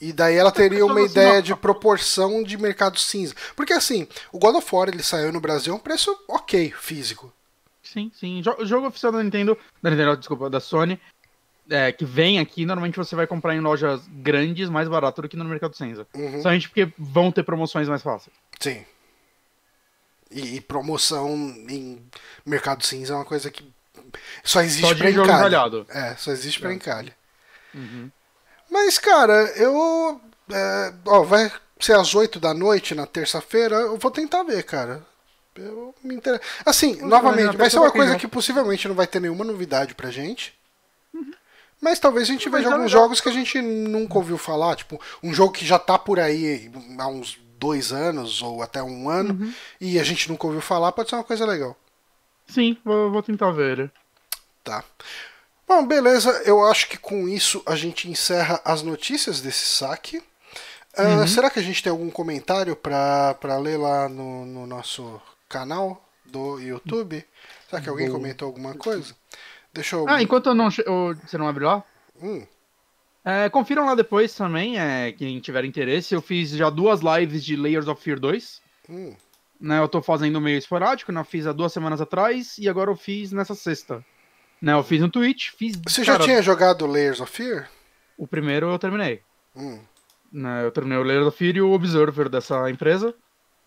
E daí ela teria uma ideia de proporção de mercado cinza. Porque assim, o God of War ele saiu no Brasil a um preço ok, físico. Sim, sim. O jogo oficial da Nintendo, da Nintendo, desculpa, da Sony, é, que vem aqui, normalmente você vai comprar em lojas grandes mais barato do que no mercado cinza. Uhum. Somente porque vão ter promoções mais fáceis. Sim. E, e, promoção em mercado cinza é uma coisa que só existe só pra encalhe. É, só existe pra é. encalhe. Uhum. Mas, cara, eu. É, ó, vai ser às 8 da noite na terça-feira. Eu vou tentar ver, cara. Eu me inter... Assim, novamente, vai ser uma coisa que possivelmente não vai ter nenhuma novidade pra gente. Mas talvez a gente veja é alguns legal. jogos que a gente nunca ouviu falar, tipo, um jogo que já tá por aí há uns dois anos ou até um ano Uhum. e a gente nunca ouviu falar, pode ser uma coisa legal. Sim, vou, vou tentar ver. Tá. Bom, beleza. Eu acho que com isso a gente encerra as notícias desse saque. Ah, Uhum. Será que a gente tem algum comentário pra ler lá no, no nosso canal do YouTube? Será que alguém comentou alguma coisa? Deixa eu. Ah, enquanto eu não, eu- você não abre lá, Hum, é, confiram lá depois também, é, quem tiver interesse. Eu fiz já duas lives de Layers of Fear 2. hum. Né, eu tô fazendo meio esporádico, né? Eu fiz há duas semanas atrás e agora eu fiz nessa sexta. Né, eu fiz no Twitch, fiz. Você já cara, tinha jogado Layers of Fear? O primeiro eu terminei. Hum. Né, eu terminei o Layers of Fear e o Observer dessa empresa.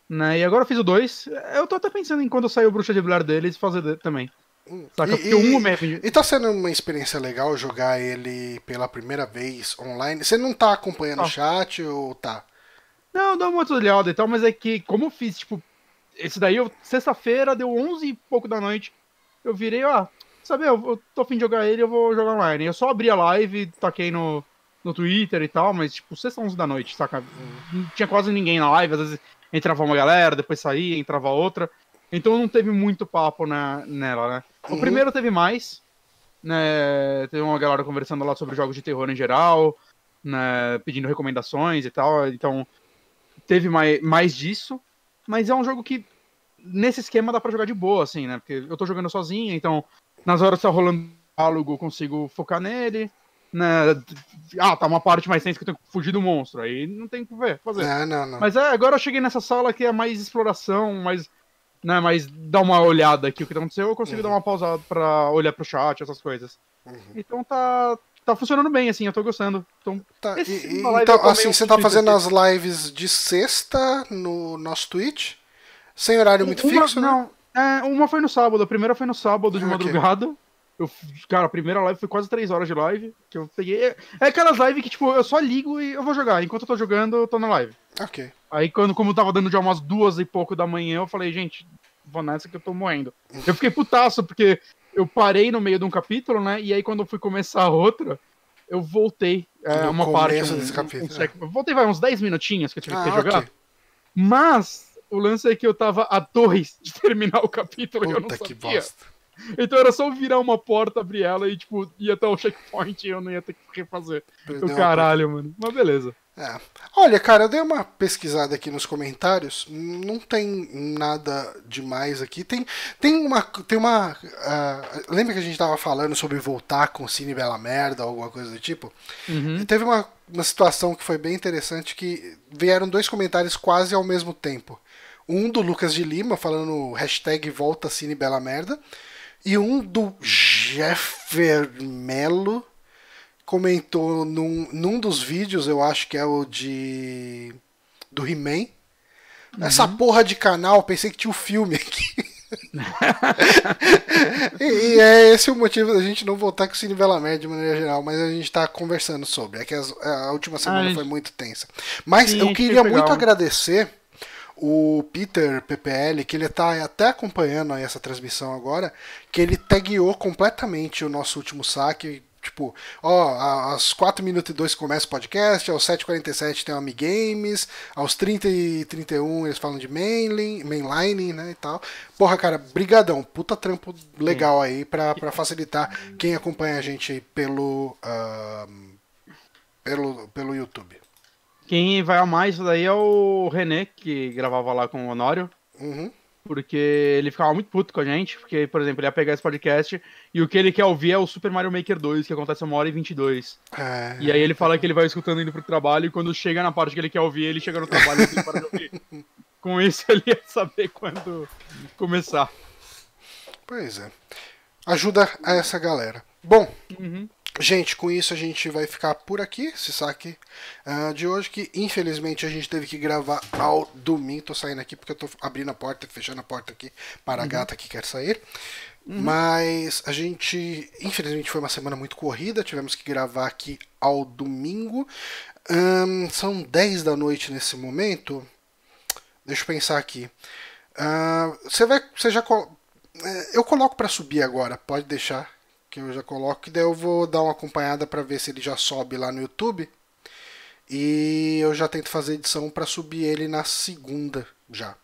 Né, e agora eu fiz o 2. Eu tô até pensando em quando sair o Bruxa de Blair deles fazer também. hum. Saca? E- Porque o e- 1 me E tá sendo uma experiência legal jogar ele pela primeira vez online? Você não tá acompanhando o chat ou tá? Não, dá uma olhada e tal, mas é que, como eu fiz, tipo, esse daí, eu, sexta-feira, deu 11 e pouco da noite, eu virei, ah, sabe, eu, eu tô afim de jogar ele, eu vou jogar online. Eu só abri a live, taquei no, no Twitter e tal, mas, tipo, sexta 11 da noite, saca? Não tinha quase ninguém na live, às vezes entrava uma galera, depois saía, entrava outra. Então não teve muito papo na, nela, né? O Uhum. primeiro teve mais, né? Teve uma galera conversando lá sobre jogos de terror em geral, né? Pedindo recomendações e tal. Então teve mais, mais disso. Mas é um jogo que, nesse esquema, dá pra jogar de boa, assim, né? Porque eu tô jogando sozinho, então nas horas que tá rolando diálogo, eu consigo focar nele. Né? Ah, tá uma parte mais tensa que eu tenho que fugir do monstro. Aí não tem o que ver, fazer. Não, não, não. Mas é, agora eu cheguei nessa sala que é mais exploração, mais. Né, mais dar uma olhada aqui o que aconteceu, eu consigo Uhum. dar uma pausada pra olhar pro chat, essas coisas. Uhum. Então tá. Tá funcionando bem, assim, eu tô gostando. Então, Tá, e- eu então, assim, você tá fazendo aqui. as lives de sexta no nosso Twitch? Sem horário muito uma, fixo, né? É, uma foi no sábado, a primeira foi no sábado de Ah, ok. madrugada. Eu, cara, a primeira live foi quase 3 horas de live. Que eu peguei. É, é aquelas lives que, tipo, eu só ligo e eu vou jogar. Enquanto eu tô jogando, eu tô na live. Ok. Aí, quando, como tava dando já umas duas e pouco da manhã, eu falei, gente, vou nessa que eu tô morrendo. Eu fiquei putaço, porque eu parei no meio de um capítulo, né? E aí, quando eu fui começar a outra, eu voltei. É, No uma parte. um- desse um- capítulo, um sec- eu voltei, vai, uns 10 minutinhos que eu tive Ah, que jogar. ok. Mas o lance é que eu tava a dois de terminar o capítulo e eu não Puta que sabia. bosta. Então era só virar uma porta, abrir ela e, tipo, ia até o checkpoint e eu não ia ter que refazer. Perdeu O caralho, mano. Mas beleza. É. Olha, cara, eu dei uma pesquisada aqui nos comentários. Não tem nada demais aqui. Tem, tem uma. Tem uma ah, lembra que a gente tava falando sobre voltar com Cine Bela Merda alguma coisa do tipo? Uhum. E teve uma, uma situação que foi bem interessante que vieram dois comentários quase ao mesmo tempo. Um do Lucas de Lima falando hashtag volta Cine Bela Merda. E um do Jeffer Melo comentou num, num dos vídeos, eu acho que é o de. do He-Man. Essa porra de canal, pensei que tinha um filme aqui. [LAUGHS] e, e é esse o motivo da gente não voltar com o Cine Bela Merda de maneira geral, mas a gente tá conversando sobre. É que as- a última semana gente- foi muito tensa. Mas Sim, eu queria muito agradecer o Peter PPL, que ele tá até acompanhando essa transmissão agora, que ele tagueou completamente o nosso último saque. Tipo, ó, às 4 minutos e 2 começa o podcast, aos 7h47 tem o Amigames, aos 30 e 31 eles falam de mainline, mainline, né, e tal. Porra, cara, brigadão, puta trampo legal aí pra, pra facilitar quem acompanha a gente aí pelo, ahn, pelo, pelo YouTube. Quem vai a mais isso daí é o René, que gravava lá com o Honório. Uhum. Porque ele ficava muito puto com a gente. Porque, por exemplo, ele ia pegar esse podcast e o que ele quer ouvir é o Super Mario Maker 2, que acontece uma hora e 22. É, E aí ele fala que ele vai escutando indo pro trabalho e quando chega na parte que ele quer ouvir, ele chega no trabalho e ele para de ouvir. [LAUGHS] Com isso ele ia saber quando começar. Pois é. Ajuda a essa galera. Bom, Uhum. Gente, com isso a gente vai ficar por aqui, esse saque ah, de hoje, que infelizmente a gente teve que gravar ao domingo. Tô saindo aqui porque eu tô abrindo a porta, fechando a porta aqui para a gata que quer sair. Mas a gente, infelizmente, foi uma semana muito corrida. Tivemos que gravar aqui ao domingo. Ahn, são 10 da noite nesse momento. Deixa eu pensar aqui. Ah, Você vai. Você já. col- é, Eu coloco para subir agora, pode deixar. Que eu já coloco, que daí eu vou dar uma acompanhada para ver se ele já sobe lá no YouTube. E eu já tento fazer edição para subir ele na segunda já.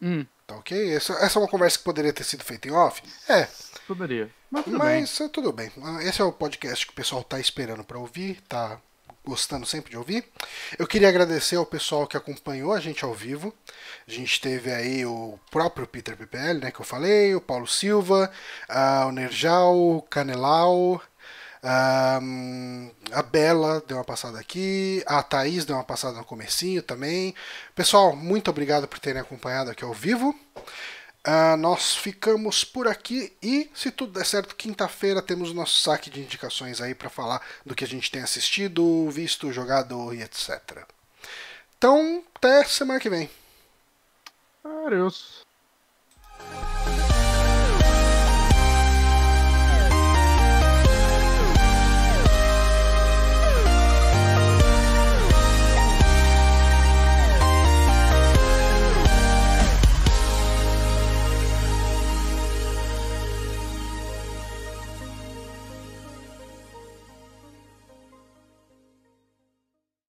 Hum. Tá ok? Essa, essa é uma conversa que poderia ter sido feita em off? É. Poderia. Mas tudo Mas bem. é tudo bem. Esse é o podcast que o pessoal tá esperando para ouvir, tá gostando sempre de ouvir. Eu queria agradecer ao pessoal que acompanhou a gente ao vivo. A gente teve aí o próprio Peter PPL, né, que eu falei, o Paulo Silva, uh, o Nerjal, o Canelau, um, a Bela deu uma passada aqui, a Thaís deu uma passada no comecinho também. Pessoal, muito obrigado por terem acompanhado aqui ao vivo. Uh, nós ficamos por aqui e, se tudo der certo, quinta-feira temos o nosso saque de indicações aí para falar do que a gente tem assistido, visto, jogado e etc. Então, até semana que vem. Adeus.